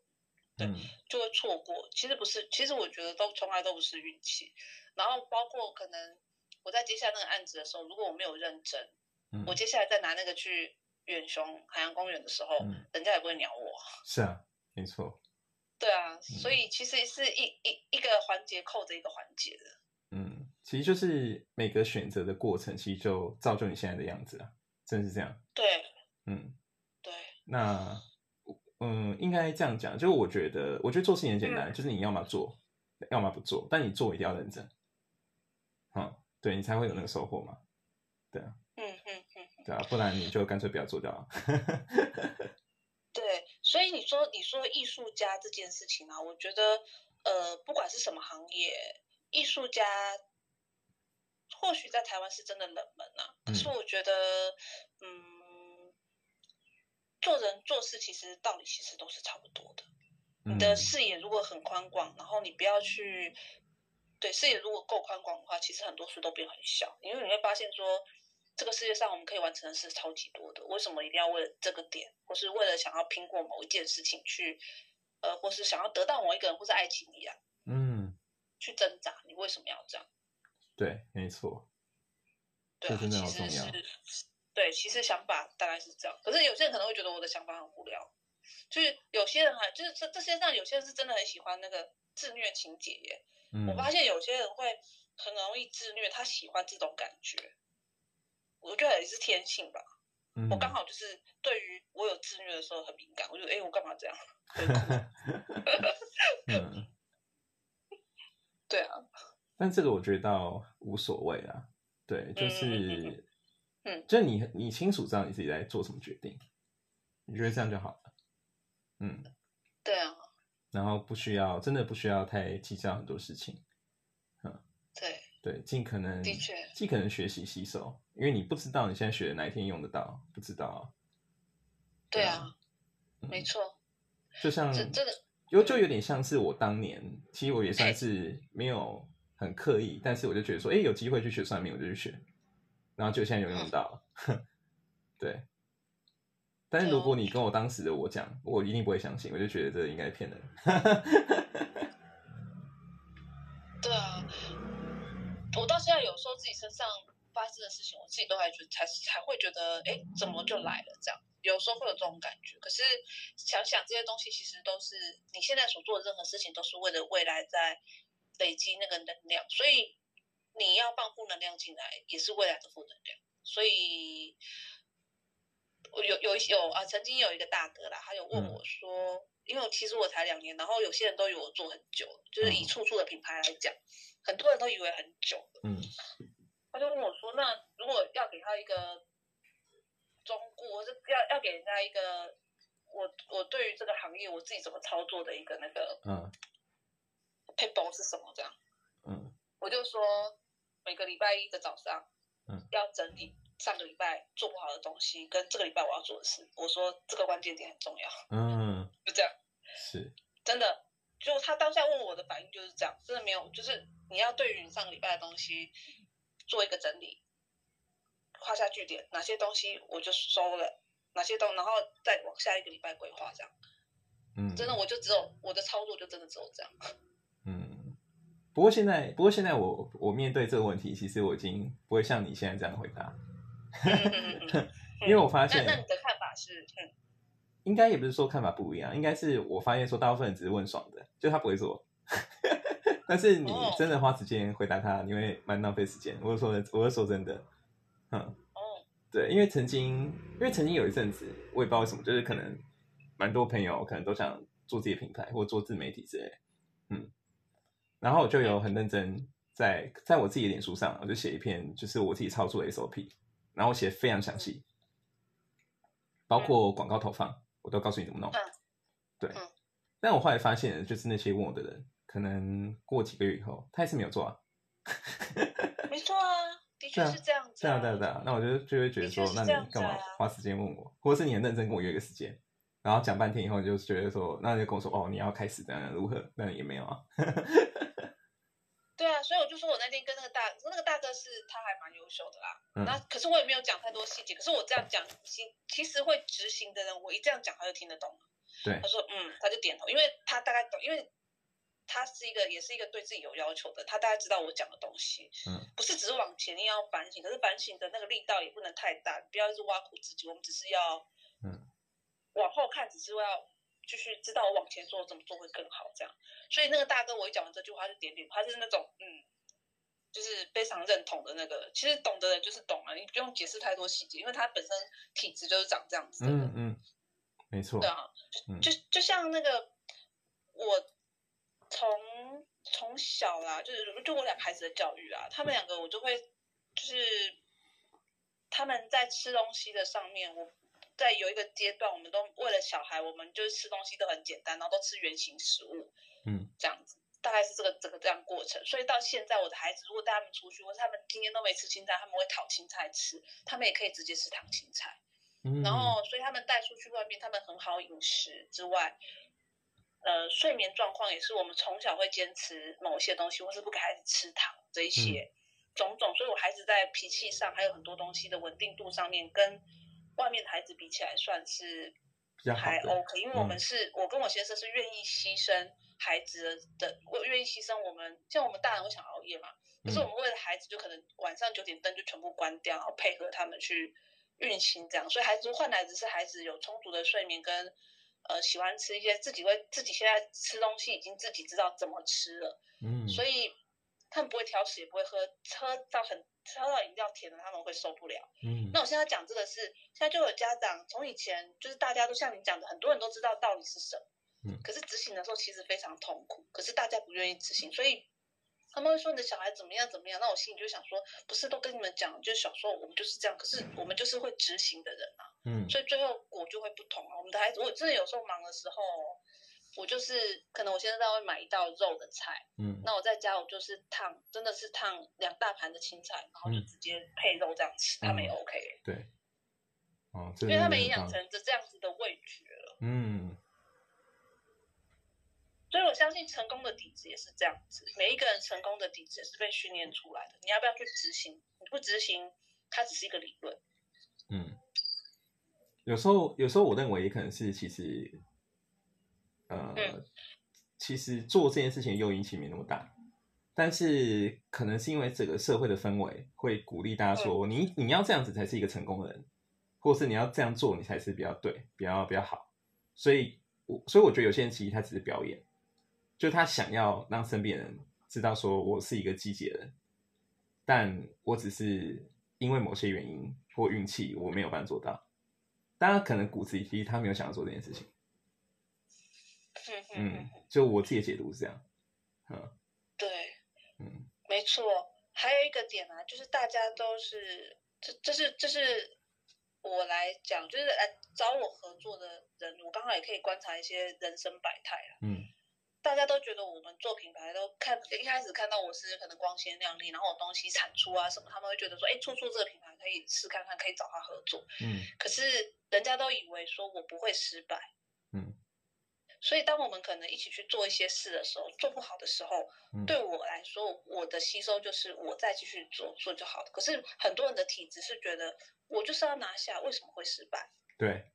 对嗯就会错过。其实不是，其实我觉得都从来都不是运气。然后包括可能我在接下那个案子的时候，如果我没有认真，嗯我接下来再拿那个去远雄海洋公园的时候，嗯，人家也不会鸟我。是啊，没错。对啊，所以其实是一一一个环节扣着一个环节的。嗯，其实就是每个选择的过程，其实就造就你现在的样子啊，真是这样。对嗯，对，那嗯，应该这样讲，就是我觉得，我觉得做事情很简单，就是你要么做，要么不做，但你做一定要认真。嗯，对你才会有那个收获嘛。对啊，嗯嗯嗯，对啊，不然你就干脆不要做掉了。对。所以你说你说艺术家这件事情啊，我觉得呃，不管是什么行业，艺术家或许在台湾是真的冷门啊。可是嗯我觉得，嗯，做人做事其实道理其实都是差不多的。你的嗯视野如果很宽广，然后你不要去，对视野如果够宽广的话，其实很多事都变很小，因为你会发现说，这个世界上我们可以完成的事超级多的，为什么一定要为了这个点，或是为了想要拼过某一件事情去，呃，或是想要得到某一个人，或是爱情一样嗯，去挣扎？你为什么要这样？对，没错。对啊，这真的其实好重要是，对，其实想法大概是这样。可是有些人可能会觉得我的想法很无聊，就是有些人还就是这这世界上有些人是真的很喜欢那个自虐情节耶。嗯我发现有些人会很容易自虐，他喜欢这种感觉，我觉得也是天性吧。嗯我刚好就是对于我有自虐的时候很敏感，我就哎、诶我干嘛这样？对啊，但这个我觉得倒无所谓啊。对，就是，嗯就你你清楚知道你自己在做什么决定，你觉得这样就好了。嗯，对啊，然后不需要，真的不需要太计较很多事情。嗯对对，尽可能的确尽可能学习吸收，因为你不知道你现在学的哪一天用得到，不知道啊。对啊，嗯没错，就像这这个就就有点像是我当年，其实我也算是没有很刻意，但是我就觉得说，哎，有机会去学算命，我就去学，然后就现在有用到，对。但是如果你跟我当时的我讲，我一定不会相信，我就觉得这应该是骗人。对啊，我到现在有时候自己身上发生的事情，我自己都还觉才才会觉得，哎，怎么就来了这样？有时候会有这种感觉。可是想想这些东西，其实都是你现在所做的任何事情，都是为了未来在累积那个能量。所以你要放负能量进来，也是未来的负能量。所以。我有有有啊，曾经有一个大哥啦，他有问我说，因为其实我才两年，然后有些人都以为我做很久，就是以处处的品牌来讲，很多人都以为很久了。嗯，他就问我说，那如果要给他一个忠固，或是要要给人家一个我我对于这个行业我自己怎么操作的一个那个嗯，paper 是什么这样？嗯，我就说每个礼拜一的早上，嗯，要整理。上个礼拜做不好的东西，跟这个礼拜我要做的事，我说这个关键点很重要。嗯，就这样，是真的。就他当下问我的反应就是这样，真的没有，就是你要对于你上个礼拜的东西做一个整理，画下句点，哪些东西我就收了，哪些东，然后再往下一个礼拜规划这样。嗯，真的，我就只有我的操作就真的只有这样。嗯，不过现在，不过现在我我面对这个问题，其实我已经不会像你现在这样回答。因为我发现，那你的看法是，应该也不是说看法不一样，应该是我发现说大部分人只是问爽的，就他不会做。但是你真的花时间回答他，你会蛮浪费时间。我是说的，我是说真的，嗯，哦，对，因为曾经，因为曾经有一阵子，我也不知道为什么，就是可能蛮多朋友可能都想做自己的品牌或做自媒体之类，嗯，然后我就有很认真在在我自己的脸书上，我就写一篇，就是我自己操作的 SOP。然后写非常详细，包括广告投放，我都告诉你怎么弄。对，但我后来发现，就是那些问我的人，可能过几个月以后，他还是没有做啊。没错啊，的确是这样子。对啊，对啊，对啊。那我就就会觉得说，那你干嘛花时间问我，或者是你很认真跟我约个时间，然后讲半天以后，就觉得说，那就跟我说，哦，你要开始怎样如何？那也没有啊。所以我就说我那天跟那个大那个大哥是他还蛮优秀的啦。那可是我也没有讲太多细节。可是我这样讲，其其实会执行的人，我一这样讲他就听得懂了。对，他说嗯，他就点头，因为他大概懂，因为他是一个也是一个对自己有要求的，他大概知道我讲的东西。嗯，不是只是往前要反省，可是反省的那个力道也不能太大，不要一直挖苦自己。我们只是要嗯往后看，只是要。继续知道我往前做怎么做会更好，这样。所以那个大哥，我一讲完这句话就点点，他是那种嗯，就是非常认同的那个。其实懂的人就是懂啊，你不用解释太多细节，因为他本身体质就是长这样子的。嗯嗯，没错。对啊，就就像那个我从从小啦，就是就我两孩子的教育啊，他们两个我就会就是他们在吃东西的上面我。在有一个阶段，我们都为了小孩，我们就是吃东西都很简单，然后都吃原形食物，嗯，这样子，大概是这个整个这样过程。所以到现在，我的孩子如果带他们出去，或是他们今天都没吃青菜，他们会讨青菜吃，他们也可以直接吃糖青菜。嗯，然后所以他们带出去外面，他们很好饮食之外，呃，睡眠状况也是我们从小会坚持某些东西，或是不给孩子吃糖这一些种种。所以我孩子在脾气上还有很多东西的稳定度上面跟。外面的孩子比起来算是还 OK，因为我们是我跟我先生是愿意牺牲孩子的，我愿意牺牲我们，像我们大人会想熬夜嘛，可是我们为了孩子就可能晚上九点灯就全部关掉，然后配合他们去运行这样，所以孩子换来的是孩子有充足的睡眠跟呃喜欢吃一些自己会自己现在吃东西已经自己知道怎么吃了，嗯，所以。他们不会挑食，也不会喝，喝到很喝到饮料甜的，他们会受不了。嗯，那我现在讲这个是，现在就有家长从以前就是大家都像你讲的，很多人都知道道理是什么，嗯，可是执行的时候其实非常痛苦，可是大家不愿意执行，所以他们会说你的小孩怎么样怎么样，那我心里就想说，不是都跟你们讲，就是小时候我们就是这样，可是我们就是会执行的人啊，嗯，所以最后果就会不同啊。我们的孩子，我真的有时候忙的时候。我就是可能我现在会买一道肉的菜，嗯，那我在家我就是烫，真的是烫两大盘的青菜，然后就直接配肉这样吃，他们也 OK。对，哦，因为他们也养成这这样子的味觉了。嗯，所以我相信成功的底子也是这样子，每一个人成功的底子也是被训练出来的。你要不要去执行？你不执行，它只是一个理论。嗯，有时候，有时候我认为也可能是其实，呃，其实做这件事情诱因其实没那么大，但是可能是因为整个社会的氛围会鼓励大家说，你你要这样子才是一个成功的人，或是你要这样做你才是比较对、比较比较好。所以，我所以我觉得有些人其实他只是表演，就他想要让身边人知道说我是一个积极的人，但我只是因为某些原因或运气我没有办法做到。当然，可能骨子里其实他没有想要做这件事情。嗯，就我自己的解读是这样。嗯，对，嗯，没错。还有一个点啊，就是大家都是这这是这是我来讲，就是来找我合作的人，我刚好也可以观察一些人生百态啊。嗯，大家都觉得我们做品牌都看一开始看到我是可能光鲜亮丽，然后我东西产出啊什么，他们会觉得说，哎，处处这个品牌可以试看看，可以找他合作。嗯，可是人家都以为说我不会失败。嗯。所以，当我们可能一起去做一些事的时候，做不好的时候，对我来说，我的吸收就是我再继续做做就好了。可是很多人的体质是觉得我就是要拿下，为什么会失败？对，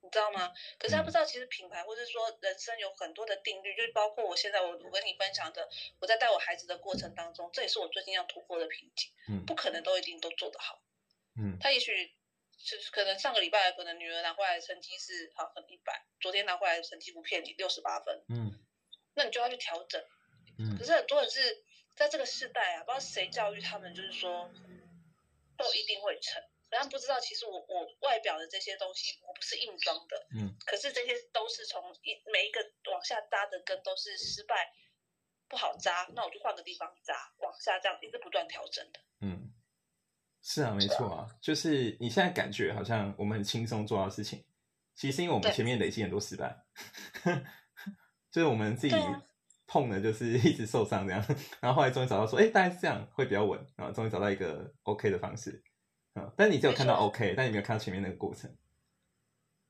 你知道吗？可是他不知道，其实品牌或者说人生有很多的定律，就是包括我现在我我跟你分享的，我在带我孩子的过程当中，这也是我最近要突破的瓶颈。嗯，不可能都一定都做得好。嗯，他也许。是可能上个礼拜可能女儿拿回来的成绩是好很一百，昨天拿回来的成绩不骗你六十八分，嗯，那你就要去调整，嗯，可是很多人是在这个世代啊，不知道谁教育他们，就是说都一定会成，然后不知道其实我我外表的这些东西我不是硬装的，嗯，可是这些都是从一每一个往下扎的根都是失败不好扎，那我就换个地方扎，往下这样一直不断调整的，嗯。是啊，没错啊，就是你现在感觉好像我们很轻松做到事情，其实因为我们前面累积很多失败，就是我们自己碰的，就是 一直受伤这样，然后后来终于找到说，哎，大概是这样会比较稳，然后终于找到一个 OK 的方式，嗯，但你只有看到 OK，但你没有看到前面那个过程，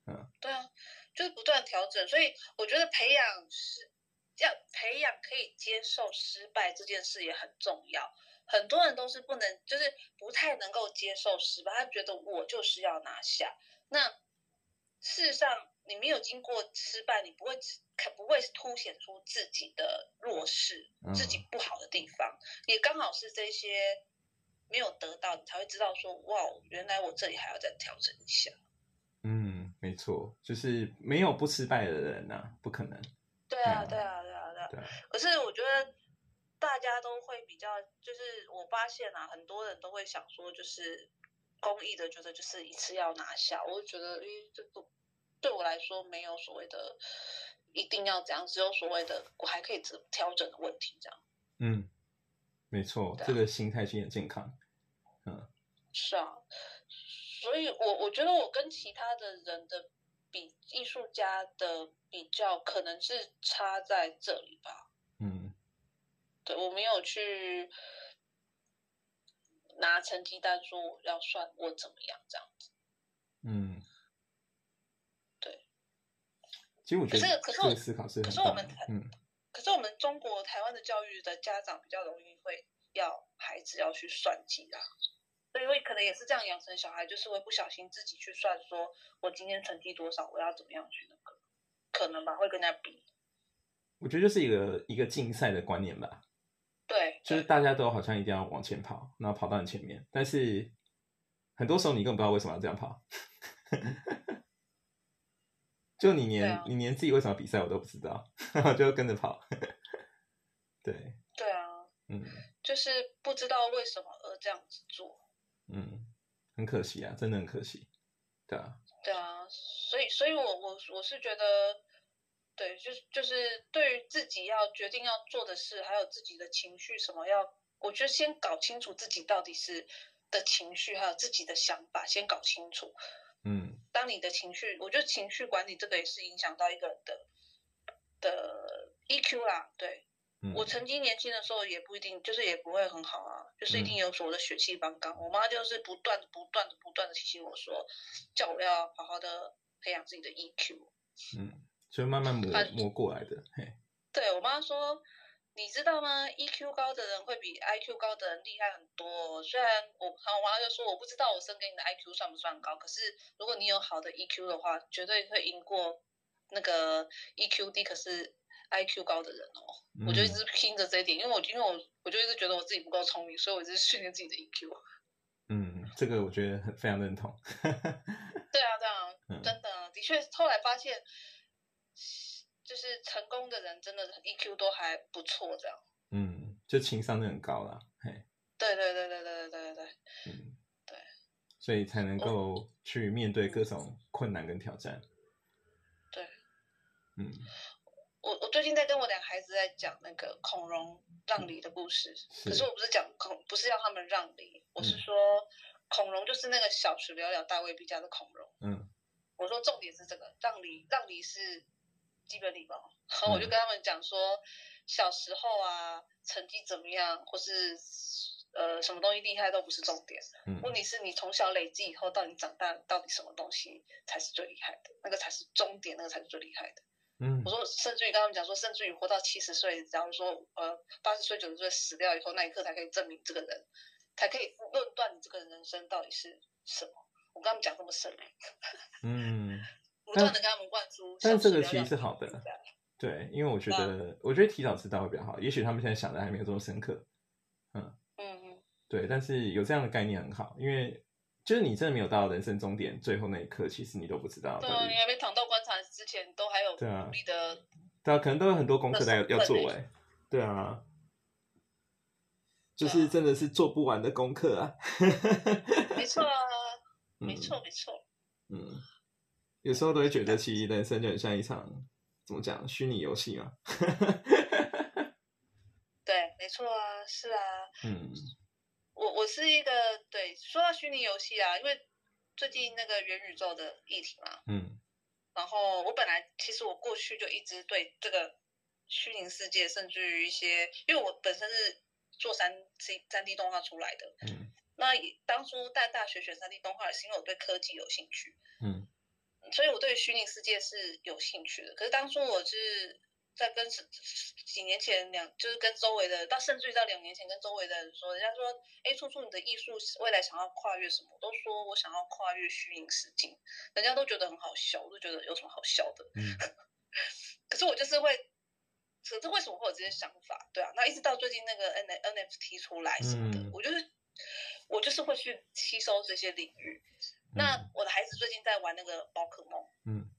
嗯，对啊，就是不断调整，所以我觉得培养是要培养可以接受失败这件事也很重要。很多人都是不能，就是不太能够接受失败，他觉得我就是要拿下。那事实上，你没有经过失败，你不会可不会凸显出自己的弱势、自己不好的地方。也刚好是这些没有得到，你才会知道说，哇，原来我这里还要再调整一下。嗯，没错，就是没有不失败的人呐，不可能。对啊，对啊，对啊，对啊。可是我觉得。大家都会比较，就是我发现啊，很多人都会想说，就是公益的，觉得就是一次要拿下。我就觉得，诶，这个对我来说没有所谓的一定要怎样，只有所谓的我还可以调调整的问题这样。嗯，没错，这个心态是很健康。嗯，是啊，所以我我觉得我跟其他的人的比，艺术家的比较，可能是差在这里吧。嗯。对我没有去拿成绩单说我要算我怎么样这样子，嗯，对。其实我觉得，可是可是思考是，可是我们嗯，可是我们中国台湾的教育的家长比较容易会要孩子要去算计啊，所以会可能也是这样养成小孩，就是会不小心自己去算，说我今天成绩多少，我要怎么样去那个，可能吧，会跟人家比。我觉得就是一个一个竞赛的观念吧。对，就是大家都好像一定要往前跑，然后跑到你前面，但是很多时候你根本不知道为什么要这样跑，就你连你连自己为什么比赛我都不知道，就跟着跑。对，对啊，嗯，就是不知道为什么而这样子做，嗯，很可惜啊，真的很可惜，对啊，对啊，所以，所以我我我是觉得。对，就是就是对于自己要决定要做的事，还有自己的情绪什么要，我觉得先搞清楚自己到底是的情绪，还有自己的想法，先搞清楚。嗯，当你的情绪，我觉得情绪管理这个也是影响到一个人的的 EQ 啦。对，我曾经年轻的时候也不一定，就是也不会很好啊，就是一定有所谓的血气方刚。我妈就是不断、不断的、不断的提醒我说，叫我要好好的培养自己的 EQ。嗯。所以慢慢磨磨过来的，嘿。对，我我妈说。你知道吗？EQ 高的人会比 IQ 高的人厉害很多。虽然我，我妈就说我不知道我生给你的 IQ 算不算高，可是如果你有好的 EQ 的话，绝对会赢过那个 EQ 低可是 IQ 高的人哦。我就一直拼着这一点，因为我因为我我就一直觉得我自己不够聪明，所以我一直训练自己的 EQ。嗯，这个我觉得很非常认同。对啊，对啊，真的，的确，后来发现。就是成功的人，真的 EQ 都还不错，这样。嗯，就情商都很高啦，嘿。对对对对对对对对。嗯，对。所以才能够去面对各种困难跟挑战。对。嗯。我我最近在跟我两孩子在讲那个孔融让梨的故事，可是我不是讲孔，不是要他们让梨，我是说孔融就是那个小时了了大未必家的孔融。嗯。我说重点是这个让梨，让梨是。基本礼貌，然后我就跟他们讲说，小时候啊，成绩怎么样，或是呃什么东西厉害都不是重点，问题是你从小累积以后，到你长大，到底什么东西才是最厉害的？那个才是终点，那个才是最厉害的。嗯，我说，甚至于跟他们讲说，甚至于活到七十岁，假如说呃八十岁、九十岁死掉以后，那一刻才可以证明这个人，才可以论断你这个人生到底是什么。我跟他们讲这么深。嗯。不断的跟他们灌输，但这个其实是好的，对，因为我觉得，我觉得提早知道会比较好。也许他们现在想的还没有这么深刻，嗯嗯嗯，对，但是有这样的概念很好，因为就是你真的没有到人生终点最后那一刻，其实你都不知道。对啊，你还没躺到棺材之前，都还有努力的，对啊，可能都有很多功课要要做哎，对啊，就是真的是做不完的功课啊，没错啊，没错 没错，嗯。有时候都会觉得，其实人生就很像一场怎么讲虚拟游戏嘛。对，没错啊，是啊。嗯，我我是一个对说到虚拟游戏啊，因为最近那个元宇宙的议题嘛。嗯。然后我本来其实我过去就一直对这个虚拟世界，甚至于一些，因为我本身是做三 C 三 D 动画出来的。嗯。那当初在大学选三 D 动画，是因为我对科技有兴趣。嗯。所以我对虚拟世界是有兴趣的，可是当初我是在跟几年前两，就是跟周围的，到甚至于到两年前跟周围的人说，人家说，哎，处处你的艺术未来想要跨越什么，都说我想要跨越虚拟世界，人家都觉得很好笑，我都觉得有什么好笑的。嗯。可是我就是会，可是为什么会有这些想法？对啊，那一直到最近那个 N NFT 出来什么的，我就是我就是会去吸收这些领域。那我的孩子最近在玩那个宝可梦，嗯，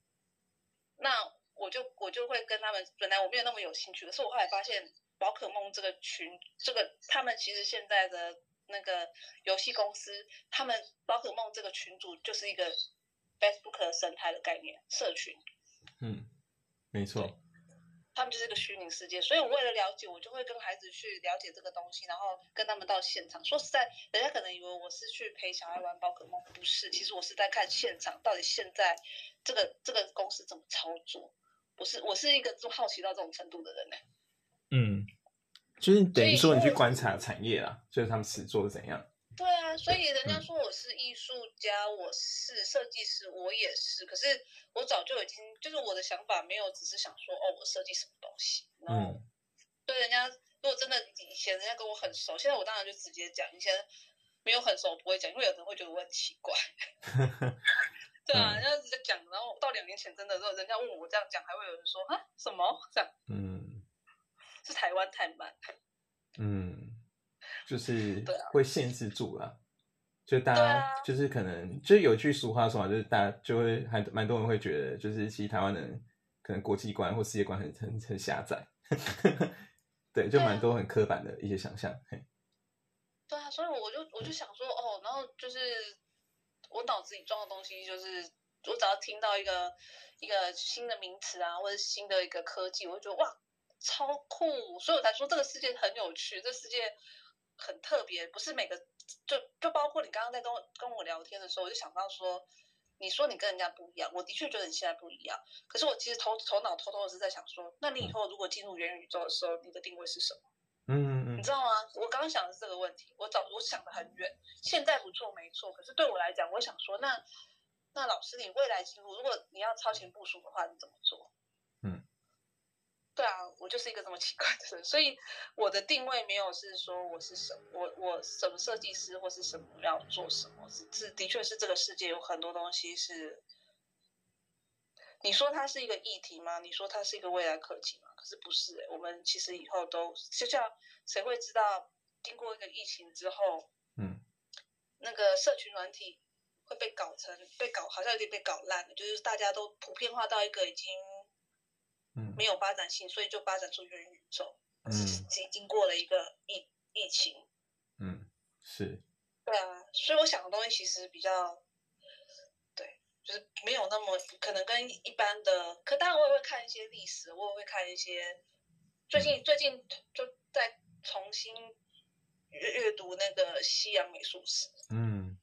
那我就我就会跟他们，本来我没有那么有兴趣，可是我后来发现宝可梦这个群，这个他们其实现在的那个游戏公司，他们宝可梦这个群组就是一个 Facebook 生态的概念社群，嗯，没错。他们就是一个虚拟世界，所以我为了了解，我就会跟孩子去了解这个东西，然后跟他们到现场。说实在，人家可能以为我是去陪小孩玩宝可梦，不是，其实我是在看现场，到底现在这个这个公司怎么操作。我是我是一个就好奇到这种程度的人呢。嗯，就是等于说你去观察产业啦，就是他们实做的怎样。对啊，所以人家说我是艺术家，我是设计师，我也是。可是我早就已经，就是我的想法没有只是想说，哦，我设计什么东西。嗯。对，人家如果真的以前人家跟我很熟，现在我当然就直接讲。以前没有很熟，不会讲，因为有人会觉得我很奇怪。对啊，人家直接讲，然后到两年前真的，候，人家问我这样讲，还会有人说啊什么这样？嗯。是台湾太慢。嗯。就是会限制住了，就大家就是可能就是有句俗话说嘛，就是大家就会还蛮多人会觉得，就是其实台湾人可能国际观或世界观很很很狭窄，对，就蛮多很刻板的一些想象。对啊，所以我就我就想说哦，然后就是我脑子里装的东西，就是我只要听到一个一个新的名词啊，或者新的一个科技，我就觉得哇超酷，所以我才说这个世界很有趣，这世界。很特别，不是每个就就包括你刚刚在跟我跟我聊天的时候，我就想到说，你说你跟人家不一样，我的确觉得你现在不一样。可是我其实头头脑偷偷的是在想说，那你以后如果进入元宇宙的时候，你的定位是什么？嗯嗯你知道吗？我刚刚想的是这个问题，我早我想的很远。现在不错，没错。可是对我来讲，我想说，那那老师，你未来进入，如果你要超前部署的话，你怎么做？嗯，对啊，我就是一个这么奇怪的人，所以我的定位没有是说我是什我我什么设计师或是什么要做什么，是是的确是这个世界有很多东西是，你说它是一个议题吗？你说它是一个未来科技吗？可是不是、欸，我们其实以后都就像谁会知道，经过一个疫情之后，嗯，那个社群软体会被搞成被搞，好像有点被搞烂了，就是大家都普遍化到一个已经嗯没有发展性，所以就发展出元宇宙。嗯经经过了一个疫疫情，嗯，是，对啊，所以我想的东西其实比较，对，就是没有那么可能跟一般的，可当然我也会看一些历史，我也会看一些，最近最近就在重新阅阅读那个西洋美术史，嗯，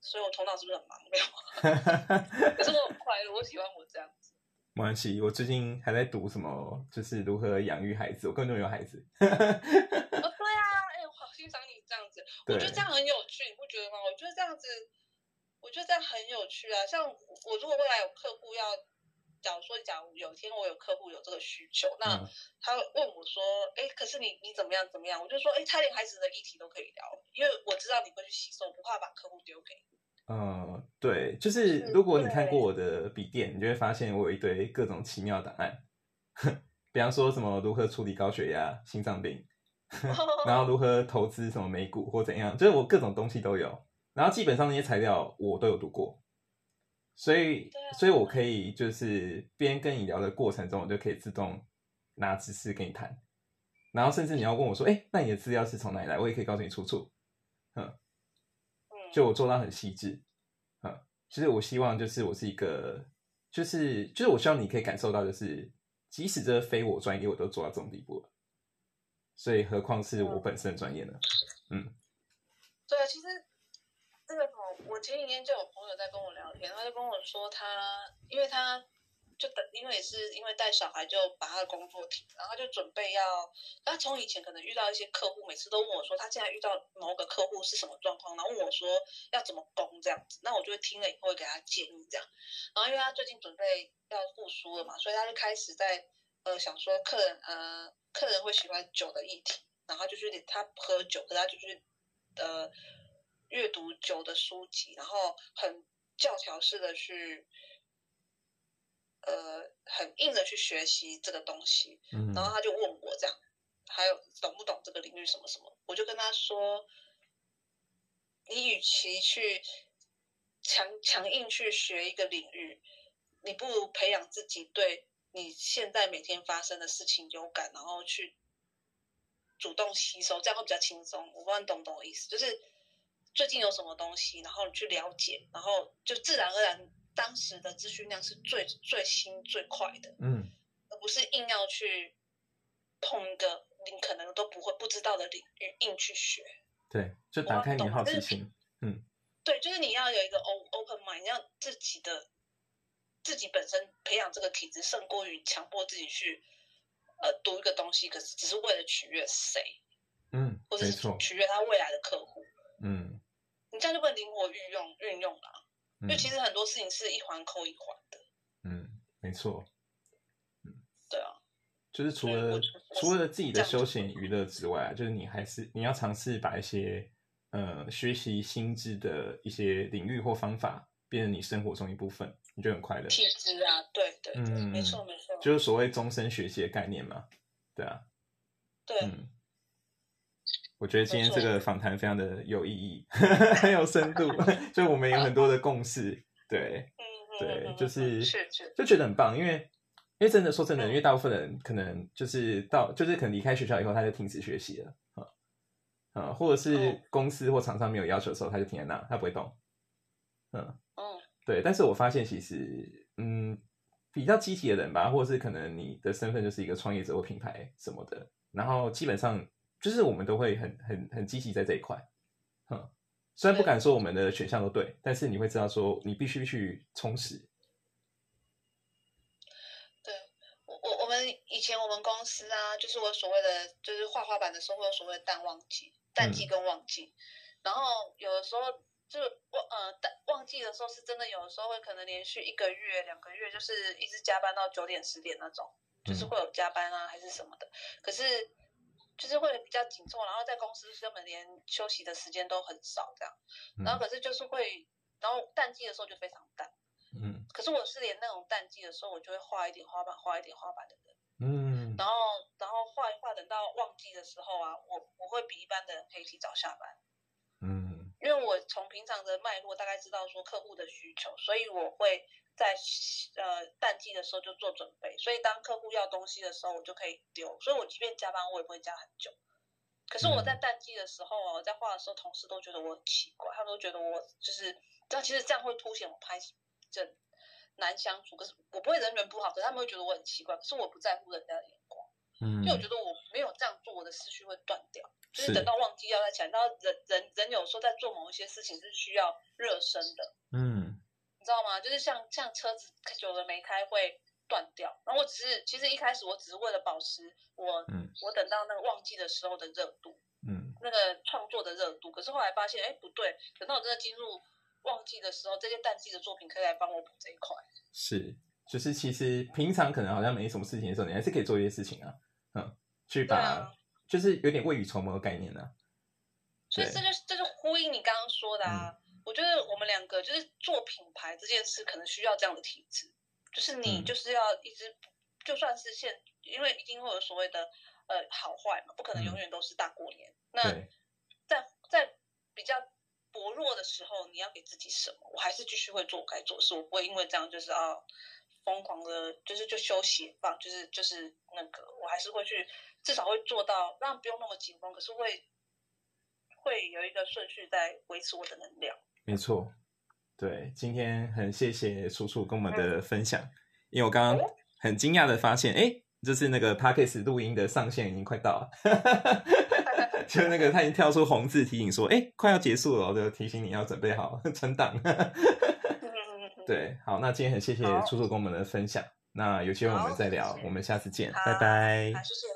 所以我头脑是不是很忙？没有，可是我很快乐，我喜欢我这样子。没关系，我最近还在读什么，就是如何养育孩子，我根本就没有孩子。哦，对啊，哎、我好欣赏你这样子，我觉得对这样很有趣，你不觉得吗？我觉得这样子，我觉得这样很有趣啊。像我如果未来有客户要，假如说，假如有一天我有客户有这个需求，那嗯他问我说，哎、可是你你怎么样怎么样？我就说，哎、他连孩子的议题都可以聊，因为我知道你会去吸收，我不怕把客户丢给你。嗯，对，就是是如果你看对过我的笔电，你就会发现我有一堆各种奇妙档案，比方说什么如何处理高血压、心脏病，然后如何投资什么美股或怎样，就是我各种东西都有。然后基本上那些材料我都有读过，所以啊所以我可以就是边跟你聊的过程中，我就可以自动拿知识跟你谈。然后甚至你要问我说，哎，那你的资料是从哪里来？我也可以告诉你出处。嗯，就我做到很细致，嗯，就是我希望就是我是一个，就是就是我希望你可以感受到，就是即使这非我专业，我都做到这种地步了，所以何况是我本身的专业呢？嗯。对啊，其实那个什么，我前几天就有朋友在跟我聊天，他就跟我说他，因为他就等，因为也是因为带小孩，就把他的工作停，然后就准备要，他从以前可能遇到一些客户，每次都问我说他现在遇到某个客户是什么状况，然后问我说要怎么攻这样子，那我就会听了以后会给他建议这样，然后因为他最近准备要复苏了嘛，所以他就开始在呃想说客人呃客人会喜欢酒的议题，然后就去他喝酒，可他就去呃阅读酒的书籍，然后很教条式的去呃很硬的去学习这个东西，嗯然后他就问我这样，还有懂不懂这个领域什么什么，我就跟他说，你与其去强强硬去学一个领域，你不如培养自己对你现在每天发生的事情有感，然后去主动吸收，这样会比较轻松。我不知道你懂不懂我意思，就是最近有什么东西，然后你去了解，然后就自然而然当时的资讯量是最最新最快的。嗯而不是硬要去碰一个你可能都不会不知道的领域硬去学。对，就打开你的好奇心，对，就是你要有一个 open mind，你要自己的自己本身培养这个体质，胜过于强迫自己去呃读一个东西，可是只是为了取悦谁，嗯，或者是，取悦他未来的客户。嗯你这样就不能灵活运用运用了，因嗯为其实很多事情是一环扣一环的。嗯，没错，对啊，就是除了除了自己的休闲娱乐之外啊，就是你还是你要尝试把一些呃学习心智的一些领域或方法变成你生活中一部分，你就很快乐。体质啊，对对对，嗯没错没错，就是所谓终身学习的概念嘛，对啊，对。嗯，我觉得今天这个访谈非常的有意义，很有深度，就我们有很多的共识，对，嗯嗯对嗯嗯嗯就是就觉得很棒，因为因为真的说真的，嗯因为大部分人可能就是到就是可能离开学校以后他就停止学习了，啊、啊、或者是哦。公司或厂商没有要求的时候他就停在那，他不会动，嗯，嗯。对，但是我发现其实，嗯，比较积极的人吧，或者是可能你的身份就是一个创业者或品牌什么的，然后基本上就是我们都会很很很积极在这一块，嗯，虽然不敢说我们的选项都对，但是你会知道说你必须去充实，对我我我们以前我们公司啊，就是我所谓的就是画画板的时候会有所谓的淡旺季，淡季跟旺季，然后有的时候就旺呃淡旺季的时候是真的有的时候会可能连续一个月两个月就是一直加班到九点十点那种，就是会有加班啊还是什么的，可是就是会比较紧凑，然后在公司根本连休息的时间都很少这样，然后可是就是会，然后淡季的时候就非常淡，嗯。可是我是连那种淡季的时候，我就会画一点花瓣，画一点花瓣的人。嗯。然后然后画一画，等到旺季的时候啊，我我会比一般的人可以提早下班，嗯因为我从平常的脉络大概知道说客户的需求，所以我会在呃淡季的时候就做准备，所以当客户要东西的时候，我就可以丢，所以我即便加班，我也不会加很久。可是我在淡季的时候啊，我在画的时候，同事都觉得我很奇怪，他们都觉得我就是，但其实这样会凸显我拍这难相处。可是我不会人缘不好，可是他们会觉得我很奇怪。可是我不在乎人家的眼光，嗯因为我觉得我没有这样做，我的思绪会断掉。就是是等到旺季要再起来，然后人人人有时候在做某一些事情是需要热身的，嗯你知道吗？就是像像车子久了没开会断掉，然后我只是其实一开始我只是为了保持我、嗯我等到那个旺季的时候的热度，嗯那个创作的热度。可是后来发现，哎，不对，等到我真的进入旺季的时候，这些淡季的作品可以来帮我补这一块。是，就是其实平常可能好像没什么事情的时候，你还是可以做一些事情啊，嗯，去把、就是有点未雨绸缪的概念呢、所以对这就是这是呼应你刚刚说的啊。我觉得我们两个就是做品牌这件事，可能需要这样的体质，就是你嗯就是要一直，就算是现，因为一定会有所谓的呃好坏嘛，不可能永远都是大过年。那在在比较薄弱的时候，你要给自己什么？我还是继续会做我该做的事，我不会因为这样就是啊疯狂的，就是就休息放，就是就是那个，我还是会去，至少会做到让不用那么紧绷，可是会会有一个顺序在维持我的能量。没错，对，今天很谢谢楚楚跟我们的分享，因为我刚刚很惊讶的发现，哎，就是那个 p a c k a g e 录音的上线已经快到了，就那个他已经跳出红字提醒说，哎，快要结束了，我就提醒你要准备好 存档。对，好，那今天很谢谢好楚楚跟我们的分享，那有机会我们再聊我们下次见，拜拜好，。谢谢。